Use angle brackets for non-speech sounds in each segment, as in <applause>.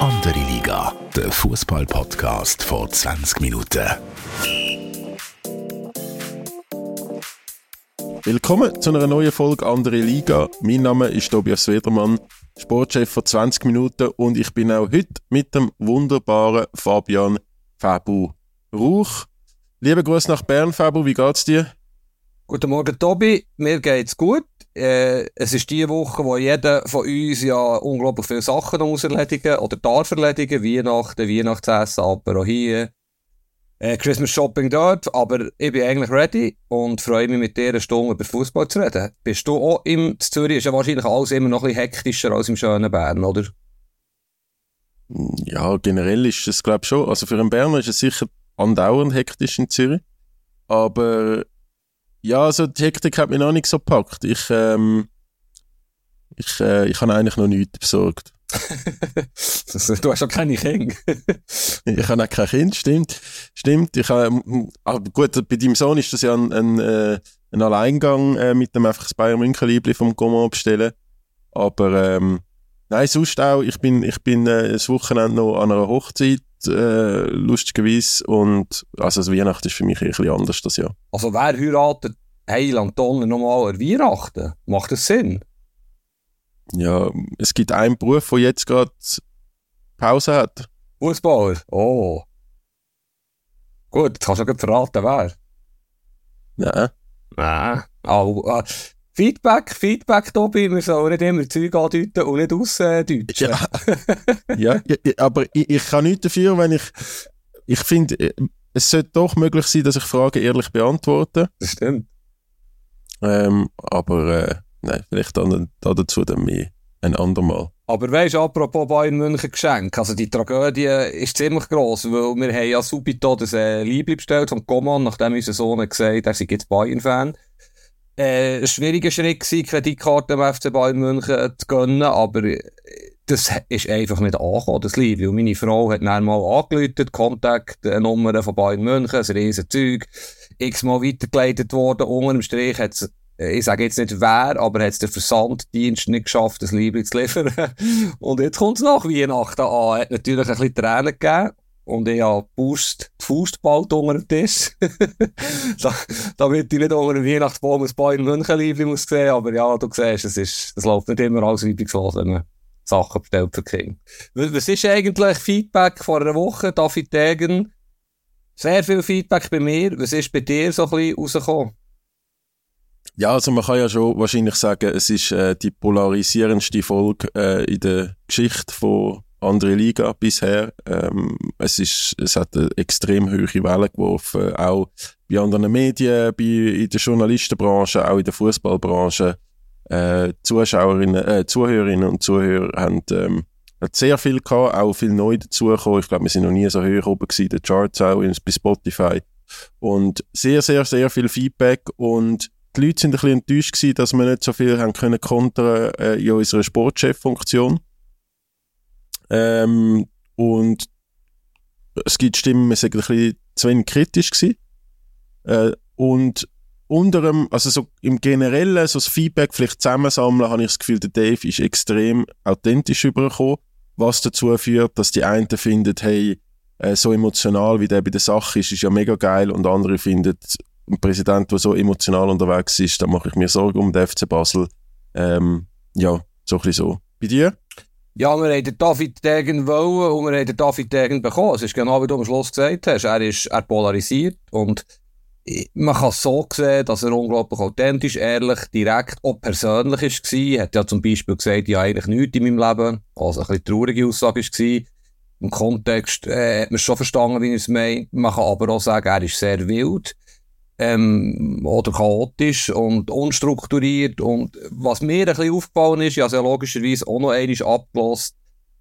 Andere Liga, der Fußball-Podcast vor 20 Minuten. Willkommen zu einer neuen Folge Andere Liga. Mein Name ist Tobias Wedermann, Sportchef von 20 Minuten und ich bin auch heute mit dem wunderbaren Fabian Fabu Rauch. Liebe Grüße nach Bern, Fabu, wie geht's dir? Guten Morgen, Tobi. Mir geht's gut. Äh, es ist die Woche, wo jeder von uns ja unglaublich viele Sachen muss erledigen oder darf erledigen. Weihnachten, Weihnachtsessen, aber auch hier. Äh, Christmas Shopping dort. Aber ich bin eigentlich ready und freue mich mit dir eine Stunde über Fußball zu reden. Bist du auch im Zürich? Ist ja wahrscheinlich alles immer noch ein bisschen hektischer als im schönen Bern, oder? Ja, generell ist es, glaube ich, schon. Also für einen Berner ist es sicher andauernd hektisch in Zürich. Aber ja, also die Hektik hat mich noch nicht so gepackt. Ich, ähm, ich, äh, ich habe eigentlich noch nichts besorgt. <laughs> du hast auch keine Kinder. <laughs> ich habe auch kein Kind, stimmt. Stimmt. Ich habe, aber gut, bei deinem Sohn ist das ja ein, ein, äh, ein Alleingang äh, mit dem einfach das Bayern München Liebling vom Gaumont bestellen. Aber ähm, nein, sonst auch. Ich bin, ich bin äh, das Wochenende noch an einer Hochzeit äh, lustigerweise. Und also das Weihnachten ist für mich ein bisschen anders das Jahr. Also wer heiratet Heiland Donner nochmal an Weihnachten? Macht das Sinn? Ja, es gibt einen Beruf, der jetzt gerade Pause hat. Fußballer? Oh. Gut, jetzt kannst du gerade verraten, wer? Nein. Nein. Oh, äh, Feedback, Feedback, Tobi, wir sollen nicht immer Zeug andeuten und nicht ausdeutschen. Ja, <laughs> ja, aber ich, ich kann nichts dafür, wenn ich, ich finde, es sollte doch möglich sein, dass ich Fragen ehrlich beantworte. Das stimmt. Ähm, aber äh, nein, vielleicht dann, dazu dann mehr ein andermal. Aber weißt du, apropos Bayern München Geschenk, also die Tragödie ist ziemlich gross, weil wir haben ja subito das äh, Liebling bestellt vom Coman, nachdem unser Sohn gesagt hat, er sei jetzt Bayern-Fan. Äh, ein schwieriger Schritt gewesen, Kreditkarte im FC Bayern München zu gönnen, aber äh, das ist einfach nicht angekommen, das Lied. Weil meine Frau hat dann mal angeläutet, Kontaktnummer von Bayern München, ein riesen Zeug, x-mal weitergeleitet worden, unter dem Strich hat äh, ich sage jetzt nicht wer, aber hat es der Versanddienst nicht geschafft, das Liebe zu liefern. <laughs> und jetzt kommt es nach Weihnachten an. Hat natürlich ein bisschen Tränen gegeben. Und ich habe Faust, die Faust bald unter dem Tisch. <laughs> da, damit ich nicht unter dem Weihnachtsbaum ein Bayern München Liebling muss sehen. Aber ja, du siehst, es, ist, es läuft nicht immer alles reibungslos, wenn man Sachen bestellt für Kinder. Was ist eigentlich Feedback vor einer Woche? David Degen? Sehr viel Feedback bei mir. Was ist bei dir so ein bisschen rausgekommen? Ja, also man kann ja schon wahrscheinlich sagen, es ist äh, die polarisierendste Folge äh, in der Geschichte von andere Liga bisher. Ähm, es, ist, es hat eine extrem hohe Welle geworfen, auch bei anderen Medien, bei, in der Journalistenbranche, auch in der Fußballbranche. Äh, Zuschauerinnen, äh, Zuhörerinnen und Zuhörer haben ähm, hat sehr viel gehabt, auch viel neu dazugekommen. Ich glaube, wir sind noch nie so hoch oben gewesen, der Charts auch bei Spotify. Und sehr, sehr, sehr viel Feedback und die Leute sind ein bisschen enttäuscht gewesen, dass wir nicht so viel haben können kontern äh, in unserer Sportchef-Funktion. Ähm, und es gibt Stimmen, wir sind ein bisschen zu wenig kritisch gewesen. Äh, und unter also so im Generellen, so das Feedback vielleicht zusammensammeln, habe ich das Gefühl, der Dave ist extrem authentisch übergekommen, was dazu führt, dass die einen finden, hey, äh, so emotional wie der bei der Sache ist, ist ja mega geil und andere finden, ein Präsident, der so emotional unterwegs ist, da mache ich mir Sorgen um den FC Basel. Ähm, ja, so ein bisschen so. Bei dir? Ja, wir haben David Degen wollen und wir haben David Degen bekommen. Es ist genau wie du am Schluss gesagt hast. Er ist er polarisiert und man kann es so sehen, dass er unglaublich authentisch, ehrlich, direkt, auch persönlich war. Er hat ja zum Beispiel gesagt, ja eigentlich nichts in meinem Leben. Also ein bisschen traurige Aussage war. Im Kontext äh, hat man schon verstanden, wie er es meint. Man kann aber auch sagen, er ist sehr wild ähm, oder chaotisch und unstrukturiert. Und was mir ein bisschen aufgefallen ist, ja, also logischerweise auch noch einmal abgelost,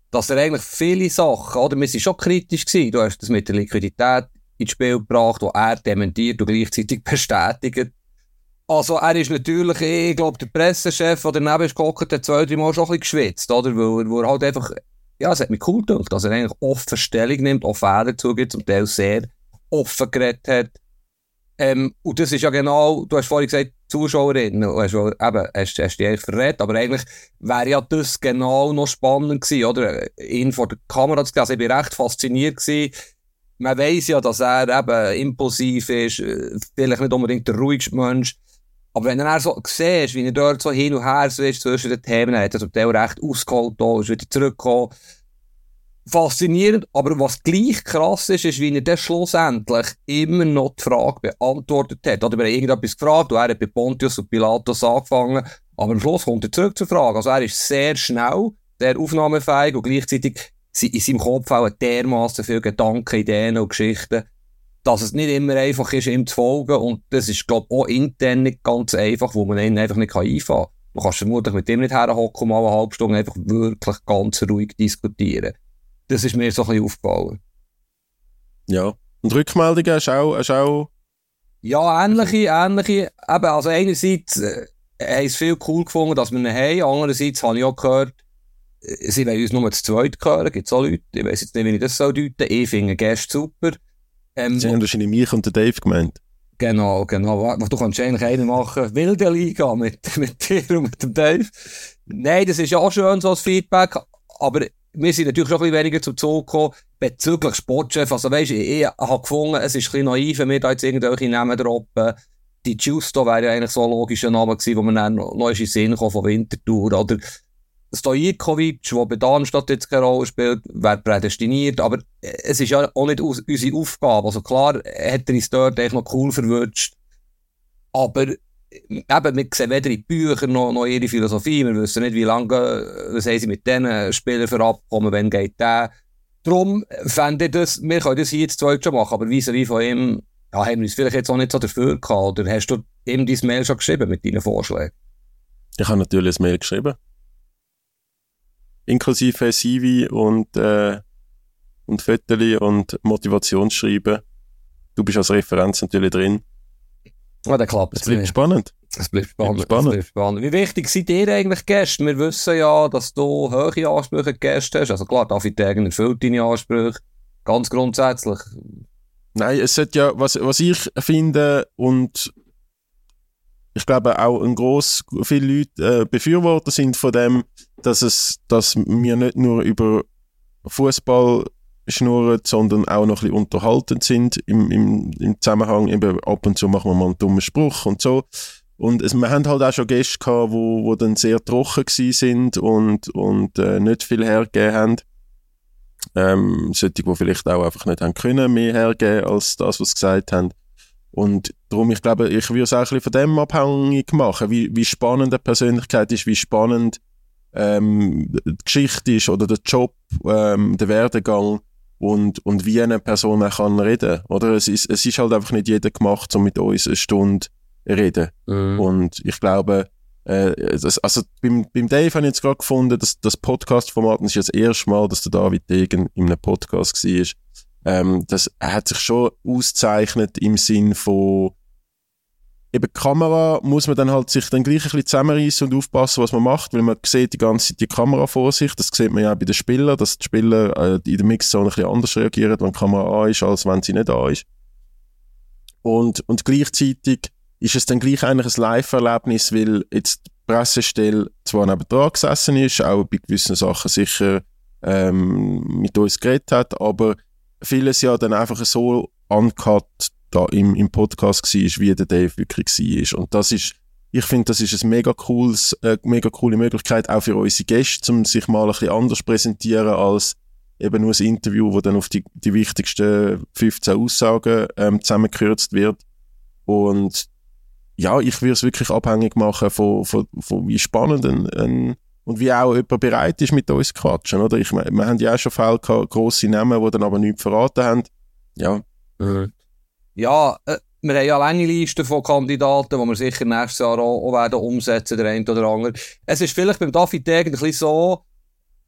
dass er eigentlich viele Sachen, oder wir sind schon kritisch gewesen, du hast das mit der Liquidität ins Spiel gebracht, wo er dementiert und gleichzeitig <laughs> bestätigt. Also er ist natürlich, ich glaube, der Pressechef, der daneben ist gehockt, hat zwei, drei Mal schon ein bisschen geschwitzt, oder? Weil, weil er halt einfach, ja, es hat mich cool gedacht, dass er eigentlich offen Stellung nimmt, auch Fehler zugibt, zum Teil sehr offen geredet hat. Ähm, und das ist ja genau, du hast vorhin gesagt, Zuschauerinnen, und hast, eben, hast, hast dich eigentlich verrät, aber eigentlich wäre ja das genau noch spannend gewesen, oder? Ihn vor der Kamera zu sehen, also ich bin recht fasziniert gewesen. Man weiss ja, dass er eben impulsiv ist, äh, vielleicht nicht unbedingt der ruhigste Mensch, aber wenn du dann so siehst, wie er dort so hin und her switcht zwischen den Themen, hat er zum Teil recht ausgeholt, ist wieder zurückgekommen. Faszinierend, aber was gleich krass ist, ist, wie er dann schlussendlich immer noch die Frage beantwortet hat. Oder haben irgendetwas gefragt, und er hat bei Pontius und Pilatus angefangen, aber am Schluss kommt er zurück zur Frage. Also er ist sehr schnell, sehr aufnahmefähig und gleichzeitig in seinem Kopf auch dermaßen viele Gedanken, Ideen und Geschichten, dass es nicht immer einfach ist, ihm zu folgen. Und das ist, glaube ich, auch intern nicht ganz einfach, wo man ihn einfach nicht einfahren kann. Du kannst vermutlich mit ihm nicht herhocken mal eine halbe Stunde einfach wirklich ganz ruhig diskutieren. Das ist mir so ein bisschen aufgefallen. Ja. Und Rückmeldungen hast du auch, auch Ja, ähnliche, ähnliche. Eben, also einerseits äh, haben es viel cool gefunden, dass wir ihn haben. Andererseits habe ich auch gehört, äh, sie wollen uns nur zu zweit hören. Gibt es auch Leute, ich weiss jetzt nicht, wie ich das so deuten Ich finde Gäste super. Ähm, Sie haben wahrscheinlich mich und den Dave gemeint. Genau, genau. Du kannst eigentlich einen machen, wilde Liga mit, <laughs> mit dir und mit dem Dave. Nein, das ist ja auch schön, so als Feedback. Aber wir sind natürlich schon ein bisschen weniger zum Zug gekommen bezüglich Sportchef. Also weisst, ich, ich habe gefunden, es ist ein bisschen naiv, wenn wir da jetzt irgendwelche Namen droppen. Die Justo wäre ja eigentlich so ein logischer Name gewesen, wo man dann noch, in den Sinn kommt von Winterthur. Oder Stojikovic, der bei Darmstadt jetzt keine Rolle spielt, wäre prädestiniert, aber es ist ja auch nicht unsere Aufgabe. Also klar, hat er uns dort echt noch cool verwünscht, aber eben, wir sehen weder in Büchern noch, noch ihre Philosophie, wir wissen nicht, wie lange, was haben sie mit diesen Spielern für Abkommen, wann geht der. Darum fände ich das, wir können das hier jetzt zweit schon machen, aber wie wie von ihm, ja, haben wir uns vielleicht jetzt auch nicht so dafür gehabt, oder hast du ihm dein Mail schon geschrieben mit deinen Vorschlägen? Ich habe natürlich ein Mail geschrieben. Inklusive CV und, äh, und Fotos und Motivationsschreiben. Du bist als Referenz natürlich drin. Ja, dann klappt Es bleibt spannend. Es bleibt spannend. spannend. Bleibt spannend. Wie wichtig seid ihr eigentlich Gäste? Wir wissen ja, dass du hohe Ansprüche an Gäste hast. Also klar, David Degen erfüllt deine Ansprüche. Ganz grundsätzlich. Nein, es hat ja, was, was ich finde und ich glaube auch ein gross, viele Leute äh, Befürworter sind von dem, dass es, dass wir nicht nur über Fußball schnurren, sondern auch noch ein bisschen unterhaltend sind im, im, im Zusammenhang. Eben ab und zu machen wir mal einen dummen Spruch und so. Und es, wir haben halt auch schon Gäste gehabt, wo, wo dann sehr trocken gewesen sind und, und äh, nicht viel hergegeben haben. Ähm, solche, die vielleicht auch einfach nicht haben können, mehr hergeben als das, was sie gesagt haben. Und darum, ich glaube, ich würde es auch ein bisschen von dem abhängig machen, wie, wie spannend eine Persönlichkeit ist, wie spannend ähm, die Geschichte ist oder der Job, ähm, der Werdegang und, und wie eine Person auch kann reden. Oder es ist, es ist halt einfach nicht jeder gemacht, um mit uns eine Stunde reden. Mhm. Und ich glaube, äh, das, also beim, beim Dave habe ich jetzt gerade gefunden, dass das Podcast-Format, das ist ja das erste Mal, dass der David Degen in einem Podcast war, ähm, das hat sich schon auszeichnet im Sinn von eben die Kamera muss man dann halt sich dann gleich ein bisschen zusammenreißen und aufpassen, was man macht, weil man sieht die ganze Zeit die Kamera vor sich. Das sieht man ja auch bei den Spielern, dass die Spieler äh, in der Mixzone ein bisschen anders reagieren, wenn die Kamera an ist, als wenn sie nicht an ist. Und, und gleichzeitig ist es dann gleich eigentlich ein Live-Erlebnis, weil jetzt die Pressestelle zwar neben dran gesessen ist, auch bei gewissen Sachen sicher ähm, mit uns geredet hat, aber vieles ja dann einfach so uncut da im, im Podcast war, wie der Dave wirklich war. Und das ist, ich finde, das ist ein mega cooles, äh, mega coole Möglichkeit auch für unsere Gäste, um sich mal ein bisschen anders präsentieren als eben nur ein Interview, wo dann auf die, die wichtigsten 15 Aussagen ähm, zusammengekürzt wird. Und ja, ich würde es wirklich abhängig machen von, von, von wie spannend ein, ein, und wie auch jemand bereit ist, mit uns zu quatschen. Oder? Ich meine, wir haben ja auch schon Fälle gehabt, grosse Namen, die dann aber nichts verraten haben. Ja, Mhm. Ja, äh, wir haben ja lange Listen von Kandidaten, die wir sicher nächstes Jahr auch, auch werden umsetzen, der eine oder andere. Es ist vielleicht beim David Degen ein bisschen so,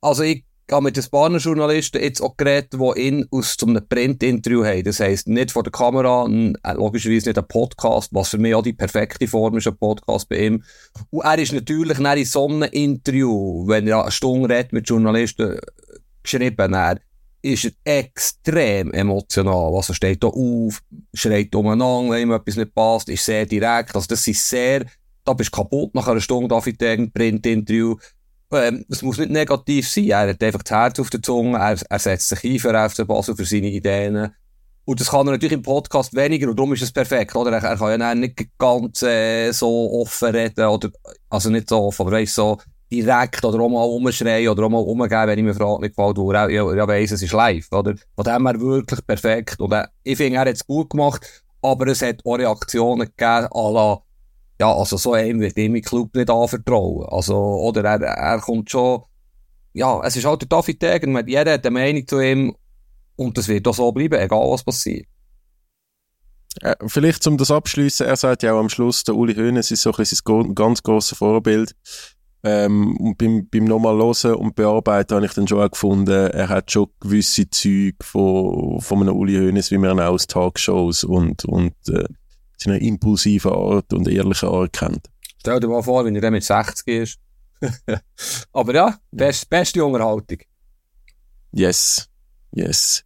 also ich habe mit den Spanien-Journalisten jetzt auch geredet, die ihn aus zum Print-Interview haben. Das heisst, nicht vor der Kamera, äh, logischerweise nicht ein Podcast, was für mich auch die perfekte Form ist, ein Podcast bei ihm. Und er ist natürlich dann in so einem Interview, wenn er eine Stunde redet mit Journalisten, äh, geschrieben, er ist er extrem emotional. Also steht da auf, schreit umeinander, wenn ihm etwas nicht passt, ist sehr direkt. Also das ist sehr, da bist du kaputt nach einer Stunde David Print-Interview. Ähm, es muss nicht negativ sein. Er hat einfach das Herz auf der Zunge, er, er setzt sich ein für FC Basel, für seine Ideen. Und das kann er natürlich im Podcast weniger und darum ist es perfekt, oder? Er, er kann ja nicht ganz äh, so offen reden, oder, also nicht so offen, aber weißt, so direkt oder auch mal umschreien oder auch mal umgeben, wenn ich mir Frage nicht gefällt, wo er ja, ja weiss, es ist live, oder? Von dem her wirklich perfekt. Und äh, ich finde, er hat es gut gemacht, aber es hat auch Reaktionen gegeben, à la, ja, also so einem wird ihm im Club nicht anvertrauen. Also, oder er, er kommt schon, ja, es ist halt der David Degen, jeder hat eine Meinung zu ihm und das wird auch so bleiben, egal was passiert. Äh, vielleicht zum das abschließen, er sagt ja auch am Schluss, der Uli Hoeneß ist so ein ganz grosses Vorbild. Ähm, und beim, beim nochmal hören und bearbeiten habe ich dann schon auch gefunden, er hat schon gewisse Züge von, von einem Uli Hoeneß, wie man ihn aus Talkshows und, und äh, seiner impulsiven Art und ehrlichen Art kennt. Stell dir mal vor, wenn er dann mit 60 ist. <laughs> Aber ja, best, beste Unterhaltung. Yes, yes.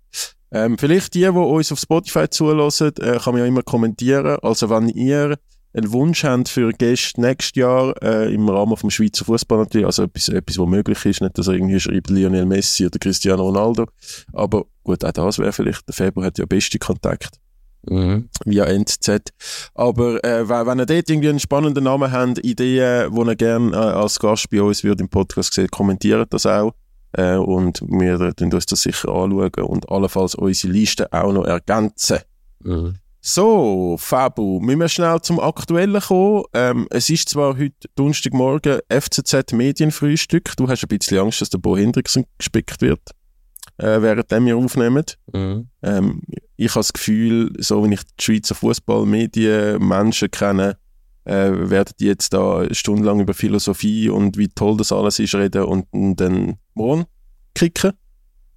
Ähm, vielleicht die, die uns auf Spotify zulassen, äh, kann man ja immer kommentieren. Also wenn ihr einen Wunsch habt für Gäste nächstes Jahr äh, im Rahmen vom Schweizer Fußball natürlich, also etwas, etwas, was möglich ist, nicht, dass er irgendwie schreibt Lionel Messi oder Cristiano Ronaldo, aber gut, auch das wäre vielleicht, der Februar hat ja beste Kontakt. Mhm. Via NZ. Aber äh, wenn ihr dort irgendwie einen spannenden Namen habt, Ideen, die ihr gerne äh, als Gast bei uns würde im Podcast sehen, kommentiert das auch. Äh, und wir werden uns das sicher anschauen und allenfalls unsere Liste auch noch ergänzen. Mhm. So, Fabu, müssen wir schnell zum Aktuellen kommen. Ähm, es ist zwar heute Donnerstagmorgen FCZ Medienfrühstück. Du hast ein bisschen Angst, dass der Bo Hendrickson gespickt wird, äh, während wir aufnehmen. Mhm. Ähm, ich habe das Gefühl, so wie ich die Schweizer Fußballmedien Menschen kenne, äh, werden die jetzt da stundenlang über Philosophie und wie toll das alles ist reden und, und dann morgen kicken.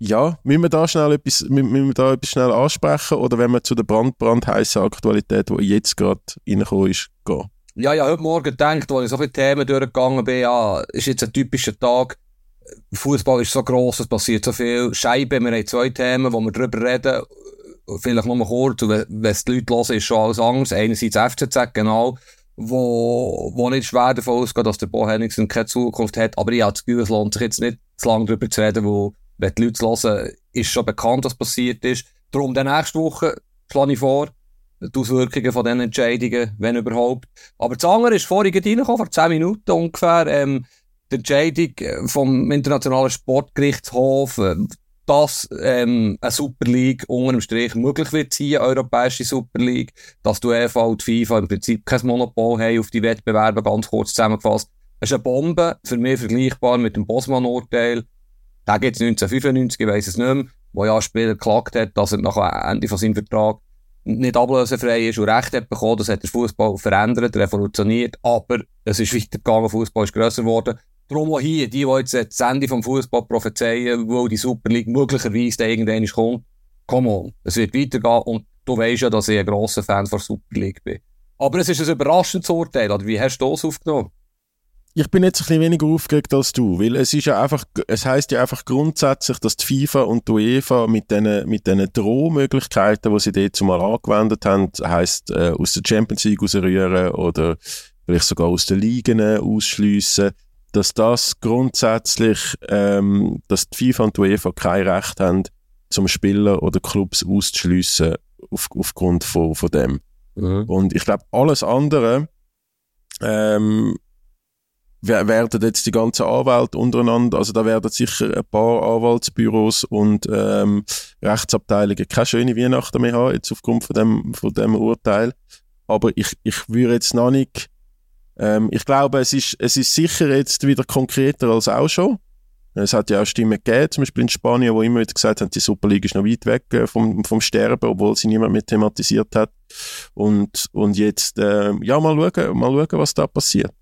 Ja, müssen wir da schnell etwas, müssen wir da etwas schnell ansprechen oder wenn wir zu der brand, brandheißen Aktualität, die jetzt gerade reingekommen ist, gehen? Ja, ja, heute Morgen gedacht, als ich so viele Themen durchgegangen bin, ja, ist jetzt ein typischer Tag. Fußball ist so gross, es passiert so viel. Scheibe, wir haben zwei Themen, wo wir drüber reden. Vielleicht noch mal kurz, wenn es die Leute hören, ist schon alles anders. Einerseits FCZ, genau, wo, wo nicht schwer davon ausgeht, dass der Bo Henningsen keine Zukunft hat. Aber ich habe das Gefühl, es lohnt sich jetzt nicht zu lange darüber zu reden, wo wenn die Leute hören, ist schon bekannt, was passiert ist. Darum, dann nächste Woche schlage ich vor, die Auswirkungen von diesen Entscheidungen, wenn überhaupt. Aber das andere ist vorhin reingekommen, vor 10 Minuten ungefähr, ähm, die Entscheidung äh, vom Internationalen Sportgerichtshof, äh, dass ähm, eine Super League unter dem Strich möglich wird sein, eine europäische Super League, dass die UEFA und FIFA im Prinzip kein Monopol haben auf die Wettbewerbe, ganz kurz zusammengefasst. Es ist eine Bombe, für mich vergleichbar mit dem Bosman-Urteil, gibt es 1995, ich weiss es nicht mehr, wo ja Spieler geklagt hat, dass er nach Ende von seinem Vertrag nicht ablösefrei ist und Recht hat bekommen. Das hat der Fußball verändert, revolutioniert, aber es ist weitergegangen, Fußball ist grösser geworden. Darum auch hier, die, die jetzt das Ende vom Fußball prophezeien, wo die Super League möglicherweise irgendwann kommt, come on, es wird weitergehen und du weißt ja, dass ich ein grosser Fan von Super League bin. Aber es ist ein überraschendes Urteil, oder wie hast du das aufgenommen? Ich bin jetzt ein bisschen weniger aufgeregt als du, weil es ist ja einfach, es heißt ja einfach grundsätzlich, dass die FIFA und die UEFA mit diesen mit diesen Drohmöglichkeiten, die sie dort zumal angewendet haben, heißt äh, aus der Champions League rausrühren oder vielleicht sogar aus den Ligen ausschliessen, dass das grundsätzlich, ähm, dass die FIFA und die UEFA kein Recht haben, zum Spieler oder Clubs auszuschliessen auf, aufgrund von, von dem. Mhm. Und ich glaube, alles andere ähm, werden jetzt die ganzen Anwälte untereinander, also da werden sicher ein paar Anwaltsbüros und ähm, Rechtsabteilungen keine schöne Weihnachten mehr haben, jetzt aufgrund von dem, von dem Urteil. Aber ich, ich würde jetzt noch nicht, ähm, ich glaube, es ist, es ist sicher jetzt wieder konkreter als auch schon. Es hat ja auch Stimmen gegeben, zum Beispiel in Spanien, wo immer wieder gesagt haben, die Superliga ist noch weit weg äh, vom, vom Sterben, obwohl sie niemand mehr thematisiert hat. Und, und jetzt, äh, ja, mal schauen, mal schauen, was da passiert.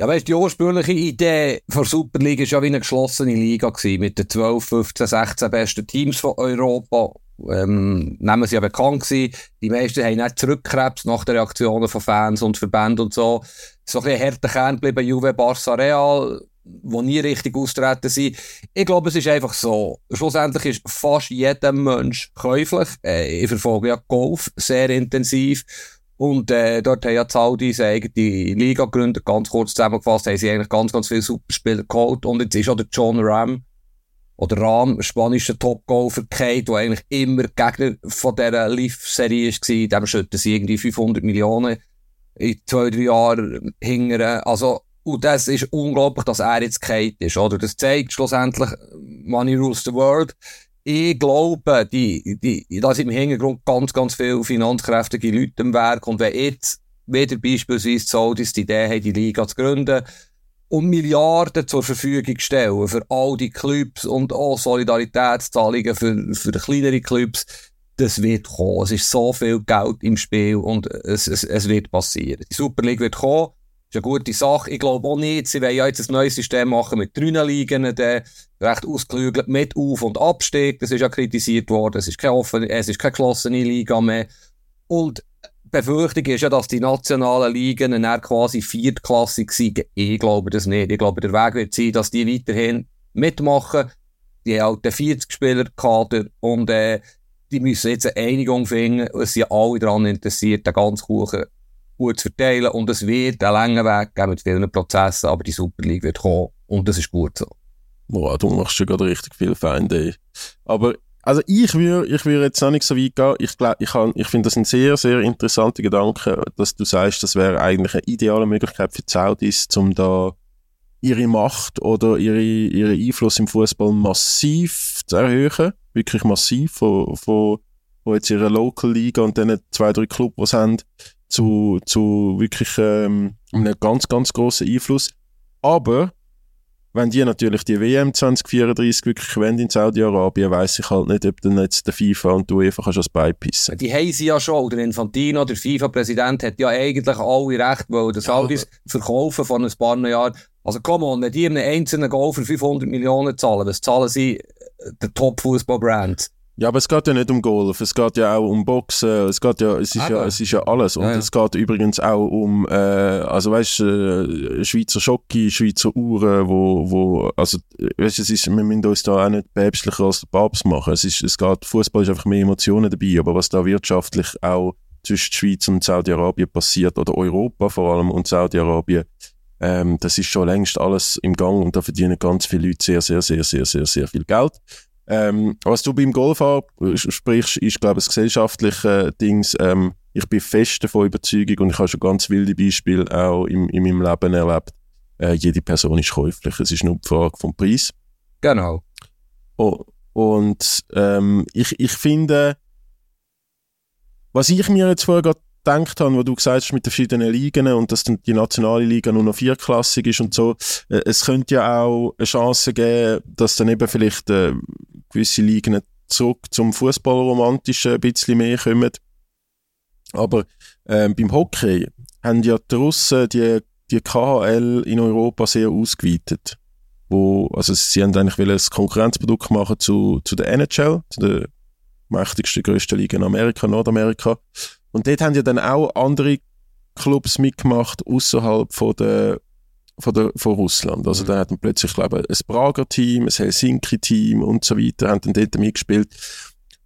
Ja, weißt, die ursprüngliche Idee von Super League war ja wie eine geschlossene Liga gewesen, mit den 12, 15, 16 besten Teams von Europa. Ähm, nehmen sie ja bekannt gewesen. Die meisten haben nicht zurückgekrebst nach den Reaktionen von Fans und Verbänden und so. So ein bisschen härter Kern geblieben, Juve, Barça, Real. die nie richtig austreten sind. Ich glaube, es ist einfach so. Schlussendlich ist fast jeder Mensch käuflich. Äh, ich verfolge ja Golf sehr intensiv. Und äh, dort haben ja die Saudis eigene Liga gegründet. Ganz kurz zusammengefasst haben sie eigentlich ganz, ganz viele Superspieler geholt. Und jetzt ist auch der John Ram oder Ram, spanischer Top-Golfer, der eigentlich immer Gegner von dieser Live-Serie war. Dem schütten sie irgendwie 500 Millionen in zwei, drei Jahren hingern. Also, und das ist unglaublich, dass er jetzt gehalten ist, oder? Das zeigt schlussendlich, Money rules the world. Ich glaube, die, die, da sind im Hintergrund ganz, ganz viele finanzkräftige Leute im Werk. Und wenn jetzt wieder beispielsweise Saudis die Idee haben, die Liga zu gründen, und Milliarden zur Verfügung stellen für all die Clubs und auch Solidaritätszahlungen für, für kleinere Clubs, das wird kommen. Es ist so viel Geld im Spiel und es, es, es wird passieren. Die Super League wird kommen. Ist eine gute Sache. Ich glaube auch nicht, sie wollen ja jetzt ein neues System machen mit drei Ligen, der recht ausgeklügelt mit Auf- und Abstieg. Das ist ja kritisiert worden. Es ist keine offene, es ist keine geschlossene Liga mehr. Und Befürchtung ist ja, dass die nationalen Ligen dann quasi viertklassig sind. Ich glaube das nicht. Ich glaube, der Weg wird sein, dass die weiterhin mitmachen. Die haben halt 40 Spieler Kader und äh, die müssen jetzt eine Einigung finden. Es sind alle daran interessiert, den ganzen Kuchen gut zu verteilen und es wird einen langen Weg geben mit vielen Prozessen, aber die Super League wird kommen und das ist gut so. Boah, du machst schon gerade richtig viel Feinde. Aber also ich würde ich würd jetzt auch nicht so weit gehen. Ich, ich, ich finde das ein sehr, sehr interessanter Gedanke, dass du sagst, das wäre eigentlich eine ideale Möglichkeit für die Saudis, um da ihre Macht oder ihre, ihren Einfluss im Fußball massiv zu erhöhen. Wirklich massiv von, von, von jetzt ihrer Local Liga und dann zwei, drei Clubs, die sie haben, zu, zu wirklich ähm, einem ganz, ganz grossen Einfluss. Aber wenn die natürlich die WM 2034 wirklich wollen in Saudi-Arabien, weiss ich halt nicht, ob dann jetzt der FIFA und die UEFA kannst als beipissen. Die haben sie ja schon. Der Infantino, der FIFA-Präsident, hat ja eigentlich alle Recht, weil das Saudis ja, verkaufen von ein paar Jahren. Also komm on, wenn die einem einzelnen Golfer 500 Millionen zahlen, was zahlen sie der Top-Fußball-Brand? Ja, aber es geht ja nicht um Golf, es geht ja auch um Boxen, es geht ja, es ist, ja, es ist ja alles. Und ja, ja. es geht übrigens auch um, äh, also weißt äh, Schweizer Schocke, Schweizer Uhren, wo, wo, also, weißt es ist, wir müssen uns da auch nicht päpstlicher als der Papst machen. Es ist, es geht, Fußball ist einfach mehr Emotionen dabei, aber was da wirtschaftlich auch zwischen Schweiz und Saudi-Arabien passiert, oder Europa vor allem und Saudi-Arabien, ähm, das ist schon längst alles im Gang und da verdienen ganz viele Leute sehr, sehr, sehr, sehr, sehr, sehr viel Geld. Ähm, was du beim Golf sprichst, ist, glaube ich, das gesellschaftliche Dings. Ähm, ich bin fest davon überzeugt und ich habe schon ganz wilde Beispiele auch in, in meinem Leben erlebt. Äh, jede Person ist käuflich. Es ist nur die Frage vom Preis. Genau. Oh, und ähm, ich, ich finde, was ich mir jetzt vorher gerade gedacht habe, wo du gesagt hast mit den verschiedenen Ligen und dass dann die nationale Liga nur noch vierklassig ist und so, äh, es könnte ja auch eine Chance geben, dass dann eben vielleicht äh, gewisse Ligen zurück zum Fußballromantischen ein bisschen mehr kommen. Aber äh, beim Hockey haben ja die Russen die, die KHL in Europa sehr ausgeweitet. Wo, also sie haben eigentlich ein Konkurrenzprodukt machen zu, zu der NHL, zu der mächtigsten, grössten Liga in Amerika, Nordamerika. Und dort haben ja dann auch andere Clubs mitgemacht, außerhalb von der von, der, von Russland. Also mhm. da hat man plötzlich, glaube ich, ein Prager Team, ein Helsinki-Team und so weiter, haben dann dort mitgespielt.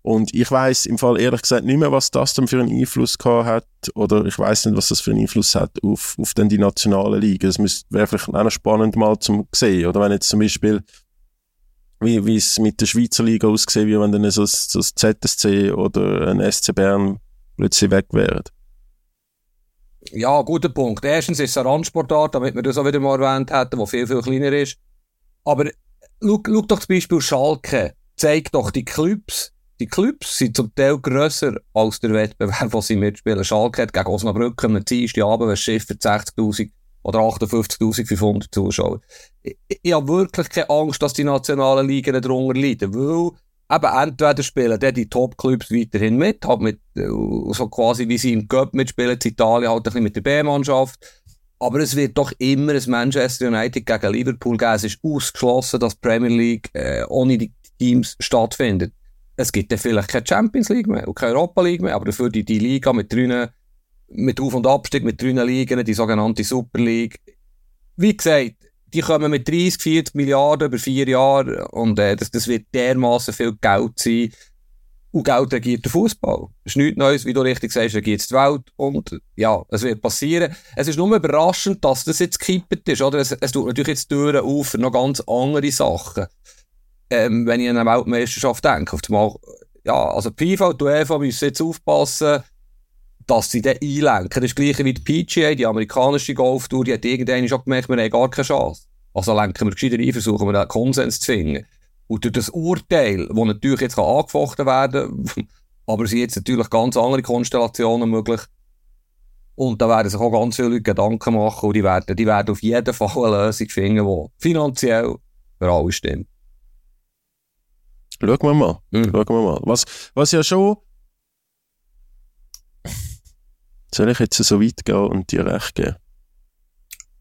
Und ich weiß im Fall ehrlich gesagt nicht mehr, was das dann für einen Einfluss gehabt hat, oder ich weiß nicht, was das für einen Einfluss hat auf, auf dann die nationale Liga. Es wäre vielleicht auch noch spannend mal zum sehen, oder wenn jetzt zum Beispiel wie, wie es mit der Schweizer Liga aussieht, wie wenn dann so, so das ZSC oder ein SC Bern plötzlich weg wären. Ja, guter Punkt. Erstens ist es eine Randsportart, damit wir das auch wieder mal erwähnt hätten, die viel, viel kleiner ist. Aber schau, schau doch zum Beispiel Schalke. Zeig doch die Clubs. Die Clubs sind zum Teil grösser als der Wettbewerb, den sie mitspielen. Schalke hat gegen Osnabrück am Dienstagabend ein Schiff für 60'000 oder 58.500 Zuschauer. Ich, ich habe wirklich keine Angst, dass die nationalen Ligen darunter leiden, weil eben entweder spielen dann die Top-Clubs weiterhin mit, halt mit, äh, so quasi wie sie im Cup mitspielen, in Italien halt ein bisschen mit der B-Mannschaft. Aber es wird doch immer ein Manchester United gegen Liverpool geben. Es ist ausgeschlossen, dass die Premier League äh, ohne die Teams stattfindet. Es gibt dann vielleicht keine Champions League mehr und keine Europa League mehr, aber dafür die, die Liga mit drei, mit Auf- und Abstieg, mit drei Ligen, die sogenannte Super League. Wie gesagt, die kommen mit 30, 40 Milliarden über vier Jahre und äh, das, das wird dermaßen viel Geld sein. Und Geld regiert der Fußball. Es ist nichts Neues, wie du richtig sagst, regiert die Welt. Und ja, es wird passieren. Es ist nur überraschend, dass das jetzt gekippt ist. Oder? Es, es tut natürlich jetzt Türen auf für noch ganz andere Sachen. Ähm, wenn ich an eine Weltmeisterschaft denke. Auf einmal, ja, also die und UEFA müssen jetzt aufpassen, dass sie den einlenken. Das ist das gleiche wie die PGA, die amerikanische Golftour, die hat irgendwann schon gemerkt, wir haben gar keine Chance. Also lenken wir gescheiter ein, versuchen wir den Konsens zu finden. Und durch das Urteil, das natürlich jetzt angefochten werden kann, <laughs> aber sind jetzt natürlich ganz andere Konstellationen möglich. Und da werden sich auch ganz viele Leute Gedanken machen und die werden, die werden auf jeden Fall eine Lösung finden, die finanziell für alle stimmt. Schauen wir mal. Mhm. Schauen wir mal. Was, was ja schon soll ich jetzt so weit gehen und dir recht geben?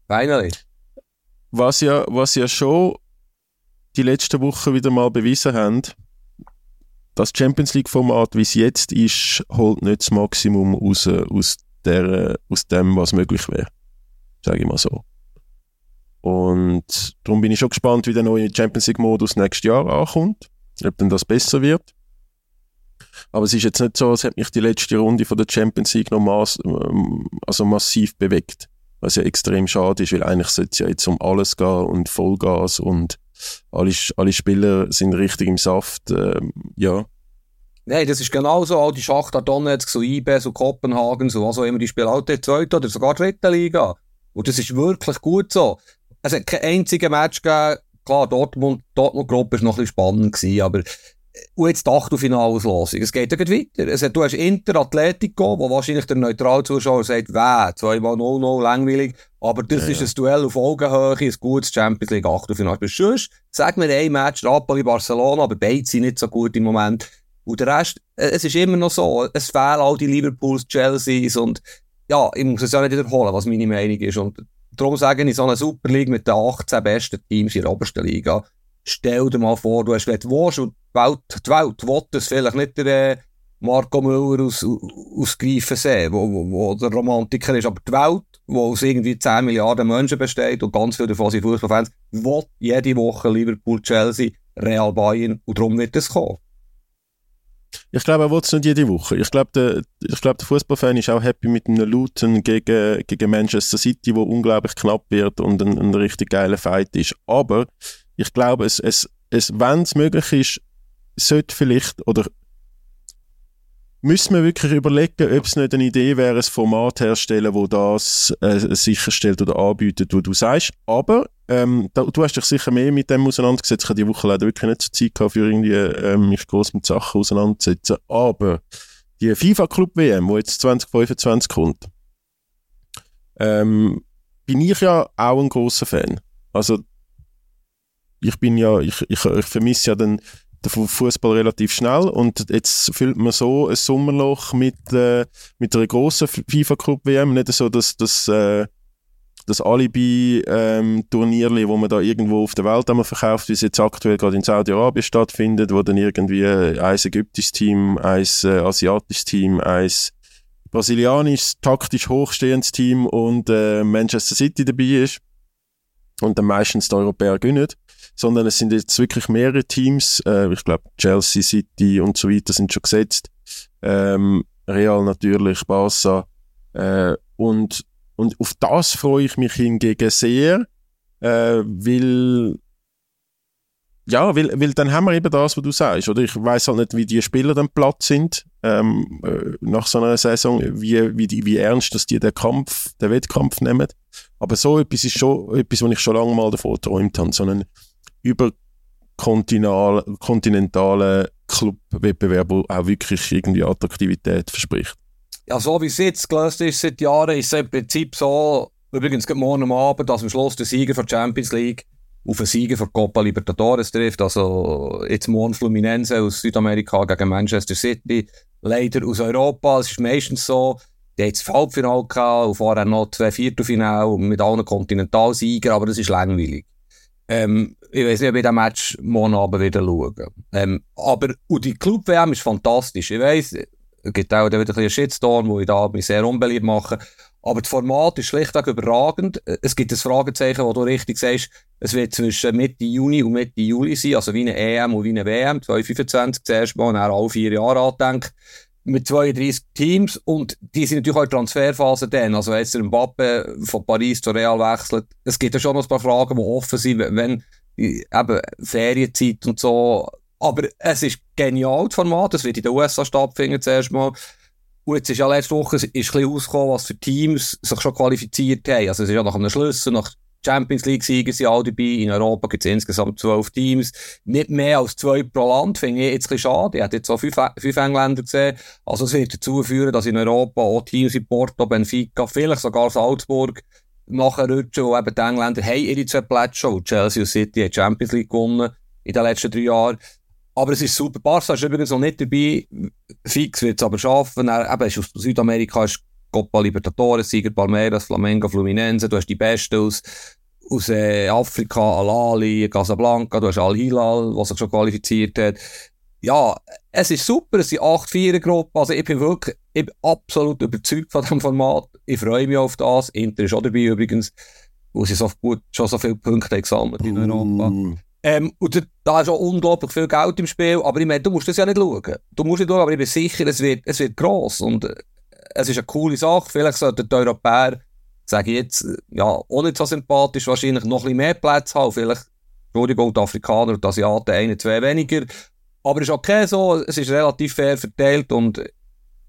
Finally. Was ja, was ja schon die letzten Wochen wieder mal bewiesen haben, das Champions League-Format, wie es jetzt ist, holt nicht das Maximum aus, aus, der, aus dem, was möglich wäre. Sage ich mal so. Und darum bin ich schon gespannt, wie der neue Champions League-Modus nächstes Jahr ankommt. Ob denn das besser wird. Aber es ist jetzt nicht so, als hätte mich die letzte Runde von der Champions League noch mass, ähm, also massiv bewegt. Was ja extrem schade ist, weil eigentlich sollte es ja jetzt um alles gehen und Vollgas und alle, alle Spieler sind richtig im Saft. Ähm, ja. Nein, das ist genau so. All die Schachter Donetsk, so IB, so Kopenhagen, so was auch immer, die spielen auch der zweite oder sogar dritte Liga. Und das ist wirklich gut so. Es hat kein einziges Match gegeben. Klar, Dortmund, Dortmund-Gruppe war noch ein bisschen spannend gewesen, aber und jetzt die Achtelfinalauslosung. Es geht ja weiter. Es hat, du hast Inter Atletico, wo wahrscheinlich der neutrale Zuschauer sagt, weh, zweimal 0-0, langweilig. Aber das ja, ist ja. ein Duell auf Augenhöhe, ein gutes Champions League Achtelfinale. Aber sonst, sag mir ein Match, Napoli, Barcelona, aber beide sind nicht so gut im Moment. Und der Rest, äh, es ist immer noch so, es fehlen all die Liverpools, Chelseas und, ja, ich muss es ja nicht wiederholen, was meine Meinung ist. Und darum sage ich, so eine Super League mit den 18 besten Teams in der obersten Liga, stell dir mal vor, du hast, wenn du willst, und Welt, die Welt will das vielleicht nicht der äh, Marco Müller aus, aus Greifensee, wo, wo, wo der Romantiker ist, aber die Welt, wo aus irgendwie 10 Milliarden Menschen besteht und ganz viele davon sind Fußballfans, will jede Woche Liverpool, Chelsea, Real Bayern und darum wird es kommen. Ich glaube, er will es nicht jede Woche. Ich glaube, der, ich der Fußballfan ist auch happy mit einem Luton gegen, gegen Manchester City, wo unglaublich knapp wird und ein, ein richtig geiler Fight ist. Aber ich glaube, es, es, es, wenn es möglich ist, sollte vielleicht, oder müssen wir wirklich überlegen, ob es nicht eine Idee wäre, ein Format herzustellen, wo das äh, sicherstellt oder anbietet, wo du sagst. Aber ähm, da, du hast dich sicher mehr mit dem auseinandergesetzt. Ich habe die Woche leider wirklich nicht so Zeit gehabt, für irgendwie äh, mich groß mit Sachen auseinanderzusetzen. Aber die FIFA Club WM, wo jetzt 2025 kommt, ähm, bin ich ja auch ein großer Fan. Also ich bin ja, ich, ich, ich vermisse ja den, den Fußball relativ schnell. Und jetzt füllt man so ein Sommerloch mit, äh, mit einer grossen FIFA Club WM, nicht so, dass das, äh, das Alibi-Turnier, ähm, wo man da irgendwo auf der Welt einmal verkauft, wie es jetzt aktuell gerade in Saudi-Arabien stattfindet, wo dann irgendwie ein ägyptisches Team, ein äh, asiatisches Team, ein brasilianisches, taktisch hochstehendes Team und äh, Manchester City dabei ist. Und dann meistens die Europäer gewinnen sondern es sind jetzt wirklich mehrere Teams. Äh, ich glaube, Chelsea, City und so weiter sind schon gesetzt. Ähm, Real natürlich, Barca. Äh, und, und auf das freue ich mich hingegen sehr, äh, weil ja, weil, weil dann haben wir eben das, was du sagst, oder? Ich weiß halt nicht, wie die Spieler dann platt sind ähm, äh, nach so einer Saison, wie, wie, die, wie ernst, dass die den Kampf, den Wettkampf nehmen. Aber so etwas ist schon etwas, was ich schon lange mal davor geträumt habe, so einen überkontinentalen Clubwettbewerb, der auch wirklich irgendwie Attraktivität verspricht. Ja, so wie es jetzt gelöst ist seit Jahren, ist es im Prinzip so, übrigens morgen am Abend, dass am Schluss der Sieger der Champions League auf einen Sieger von Copa Libertadores trifft. Also jetzt morgen Fluminense aus Südamerika gegen Manchester City. Leider aus Europa. Es ist meistens so, die haben das Halbfinale gehabt und vorher noch zwei Viertelfinale mit allen Kontinentalsiegern, aber das ist langweilig. Ähm, ich weiß nicht, ob ich das Match morgen Abend wieder schauen. Ähm, aber, und die Club-WM ist fantastisch. Ich weiss, es gibt auch wieder ein bisschen Shitstorm, wo ich da mich sehr unbeliebt mache. Aber das Format ist schlichtweg überragend. Es gibt ein Fragezeichen, wo du richtig sagst, es wird zwischen Mitte Juni und Mitte Juli sein, also wie eine EM und wie eine WM, 2025 zuerst mal, dann alle vier Jahre andenkt, mit 32 Teams, und die sind natürlich auch in Transferphase dann, also wenn jetzt der Mbappe von Paris zu Real wechselt, es gibt ja schon noch ein paar Fragen, die offen sind, wenn, eben, Ferienzeit und so, aber es ist genial, das Format, es wird in den USA stattfinden zuerst mal, und jetzt ist ja letzte Woche ist ein bisschen ausgekommen, was für Teams sich schon qualifiziert haben. Also es ist ja nach einem Schlüssel, nach Champions League-Sieger sind alle dabei. In Europa gibt es insgesamt zwölf Teams. Nicht mehr als zwei pro Land, finde ich jetzt ein bisschen schade. Ich hätte jetzt auch fünf, fünf Engländer gesehen. Also es wird dazu führen, dass in Europa auch Teams wie Porto, Benfica, vielleicht sogar Salzburg nachher rutschen, wo eben die Engländer haben ihre zwei Plätze schon. Chelsea und City haben Champions League gewonnen in den letzten drei Jahren. Aber es ist super. Barca ist übrigens noch nicht dabei. Fix wird es aber schaffen. Er, eben, ist aus Südamerika ist Copa Libertadores, Sieger Palmeiras, Flamengo, Fluminense. Du hast die Besten aus, aus äh, Afrika, Al-Ali, Casablanca. Du hast Al-Hilal, was sich schon qualifiziert hat. Ja, es ist super. Es sind acht Vierergruppen. Also ich bin wirklich ich bin absolut überzeugt von diesem Format. Ich freue mich auf das. Inter ist auch dabei übrigens, wo sie so gut, schon so viele Punkte gesammelt in Europa. Uh. Ähm, und da ist auch unglaublich viel Geld im Spiel, aber ich meine, du musst das ja nicht schauen. Du musst nicht schauen, aber ich bin sicher, es wird, es wird gross und äh, es ist eine coole Sache. Vielleicht sollten die Europäer, sage ich jetzt, ja, auch nicht so sympathisch, wahrscheinlich noch ein bisschen mehr Plätze haben. Vielleicht, Entschuldigung, die Afrikaner und die Asiaten eine, zwei weniger. Aber es ist okay so, es ist relativ fair verteilt und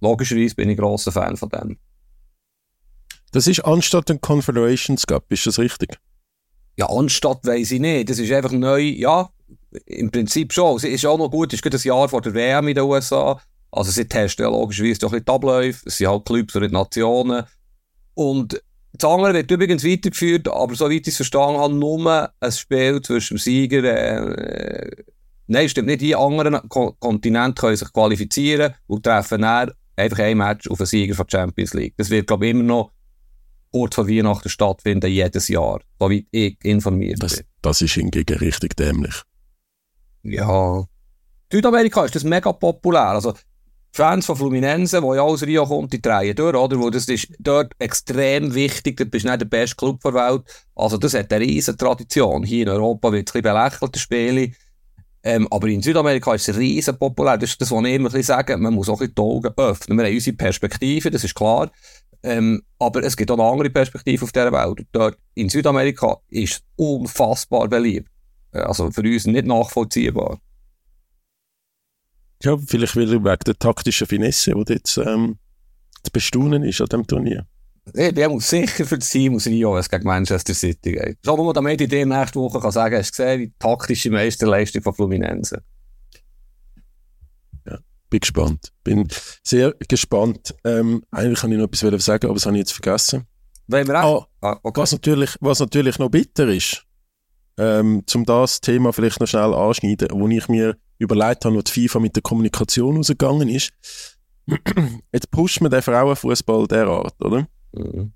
logischerweise bin ich grosser Fan von dem. Das ist anstatt ein Confederations Cup, ist das richtig? Ja, anstatt weiss ich nicht. Das ist einfach neu, ja, im Prinzip schon. Es ist auch noch gut, es ist gerade ein Jahr vor der WM in den USA. Also sie testen ja logischerweise doch ein die Abläufe. Es sind halt Clubs nicht Nationen. Und das andere wird übrigens weitergeführt, aber soweit ich es verstanden habe, nur ein Spiel zwischen dem Sieger, äh, nein, stimmt nicht, die anderen Ko Kontinente können sich qualifizieren und treffen dann einfach ein Match auf den Sieger von der Champions League. Das wird, glaube ich, immer noch kurz vor Weihnachten stattfinden, jedes Jahr, soweit ich informiert das, bin. Das ist hingegen richtig dämlich. Ja. Südamerika ist das mega populär. Also, Fans von Fluminense, die ja aus Rio kommt, die drehen durch, oder? Wo das ist dort extrem wichtig. Du bist nicht der beste Club der Welt. Also, das hat eine riesen Tradition. Hier in Europa wird es ein bisschen belächelt, das Spiel. Ähm, aber in Südamerika ist es riesen populär. Das ist das, was ich immer sage. Man muss auch ein bisschen die Augen öffnen. Wir haben unsere Perspektive, das ist klar. Ähm, aber es gibt auch eine andere Perspektive auf dieser Welt. Dort in Südamerika ist es unfassbar beliebt. Äh, also für uns nicht nachvollziehbar. Ja, vielleicht will wegen der taktischen Finesse, die jetzt ähm, zu bestaunen ist an diesem Turnier. Ich bin sicher für das Team aus Rio, es gegen Manchester City geht. Wo man damit in der nächsten Woche kann sagen, hast du gesehen, die taktische Meisterleistung von Fluminense bin gespannt. Bin sehr gespannt. Ähm, eigentlich kann ich noch etwas sagen, aber das habe ich jetzt vergessen. Wollen wir auch? Ah, ah, okay. was, natürlich, was natürlich noch bitter ist, ähm, zum das Thema vielleicht noch schnell anschneiden, wo ich mir überlegt habe, wo die FIFA mit der Kommunikation rausgegangen ist. <clears throat> Jetzt pusht man den Frauenfußball derart, oder? Mhm.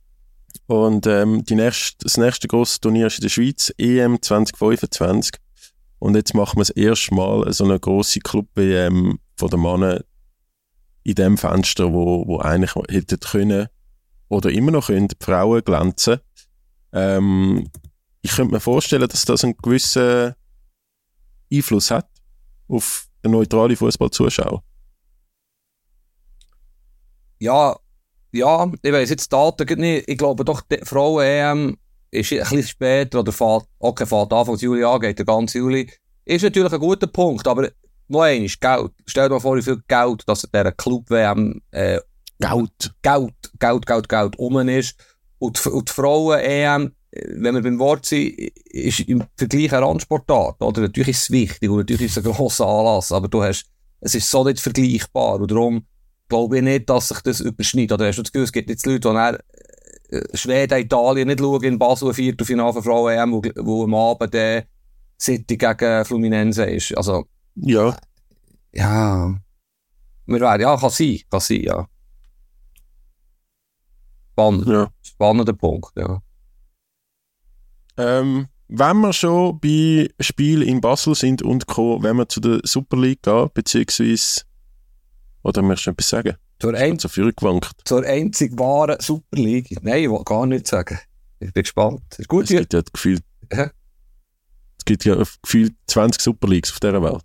Und ähm, die nächste, das nächste große Turnier ist in der Schweiz, EM 2025. Und jetzt machen wir das erste Mal so eine große Club-WM von den Männern in dem Fenster, wo, wo eigentlich hätten können oder immer noch können, die Frauen glänzen. Ähm, ich könnte mir vorstellen, dass das einen gewissen Einfluss hat auf den neutralen Fußballzuschauer. Ja, ja, ich weiß jetzt die Daten nicht. Ich glaube doch, die Frauen-EM ist ein bisschen später oder fährt, okay, fährt Anfang Juli an, geht der ganze Juli. Ist natürlich ein guter Punkt, aber noch einmal, Geld. Stell dir mal vor, wie viel Geld, dass dieser Club-WM, äh, Geld. Geld, Geld, Geld, Geld um ist. Und, und die Frauen-EM, wenn wir beim Wort sind, ist im Vergleich ein Randsportart, oder? Natürlich ist es wichtig und natürlich ist es ein grosser Anlass, aber du hast, es ist so nicht vergleichbar und darum glaube ich nicht, dass sich das überschneidet. Oder hast du das Gefühl, es gibt jetzt Leute, die Schweden, Italien nicht schauen, in Basel ein Viertelfinale von Frauen-EM, wo, wo am Abend der City gegen Fluminense ist. Also, ja. Ja. Wir werden, ja, kann sein, kann sein, ja. Spannend. Ja. Spannender Punkt, ja. Ähm, wenn wir schon bei Spielen in Basel sind und Co., wenn wir zu der Super League gehen, beziehungsweise, oder möchtest du etwas sagen? Zur, ein, Führung gewankt. zur einzig wahren Super League. Nein, ich will gar nichts sagen. Ich bin gespannt. Ist gut, Es gibt ja gefühlt, Hä? es gibt ja gefühlt 20 Super Leagues auf dieser Welt.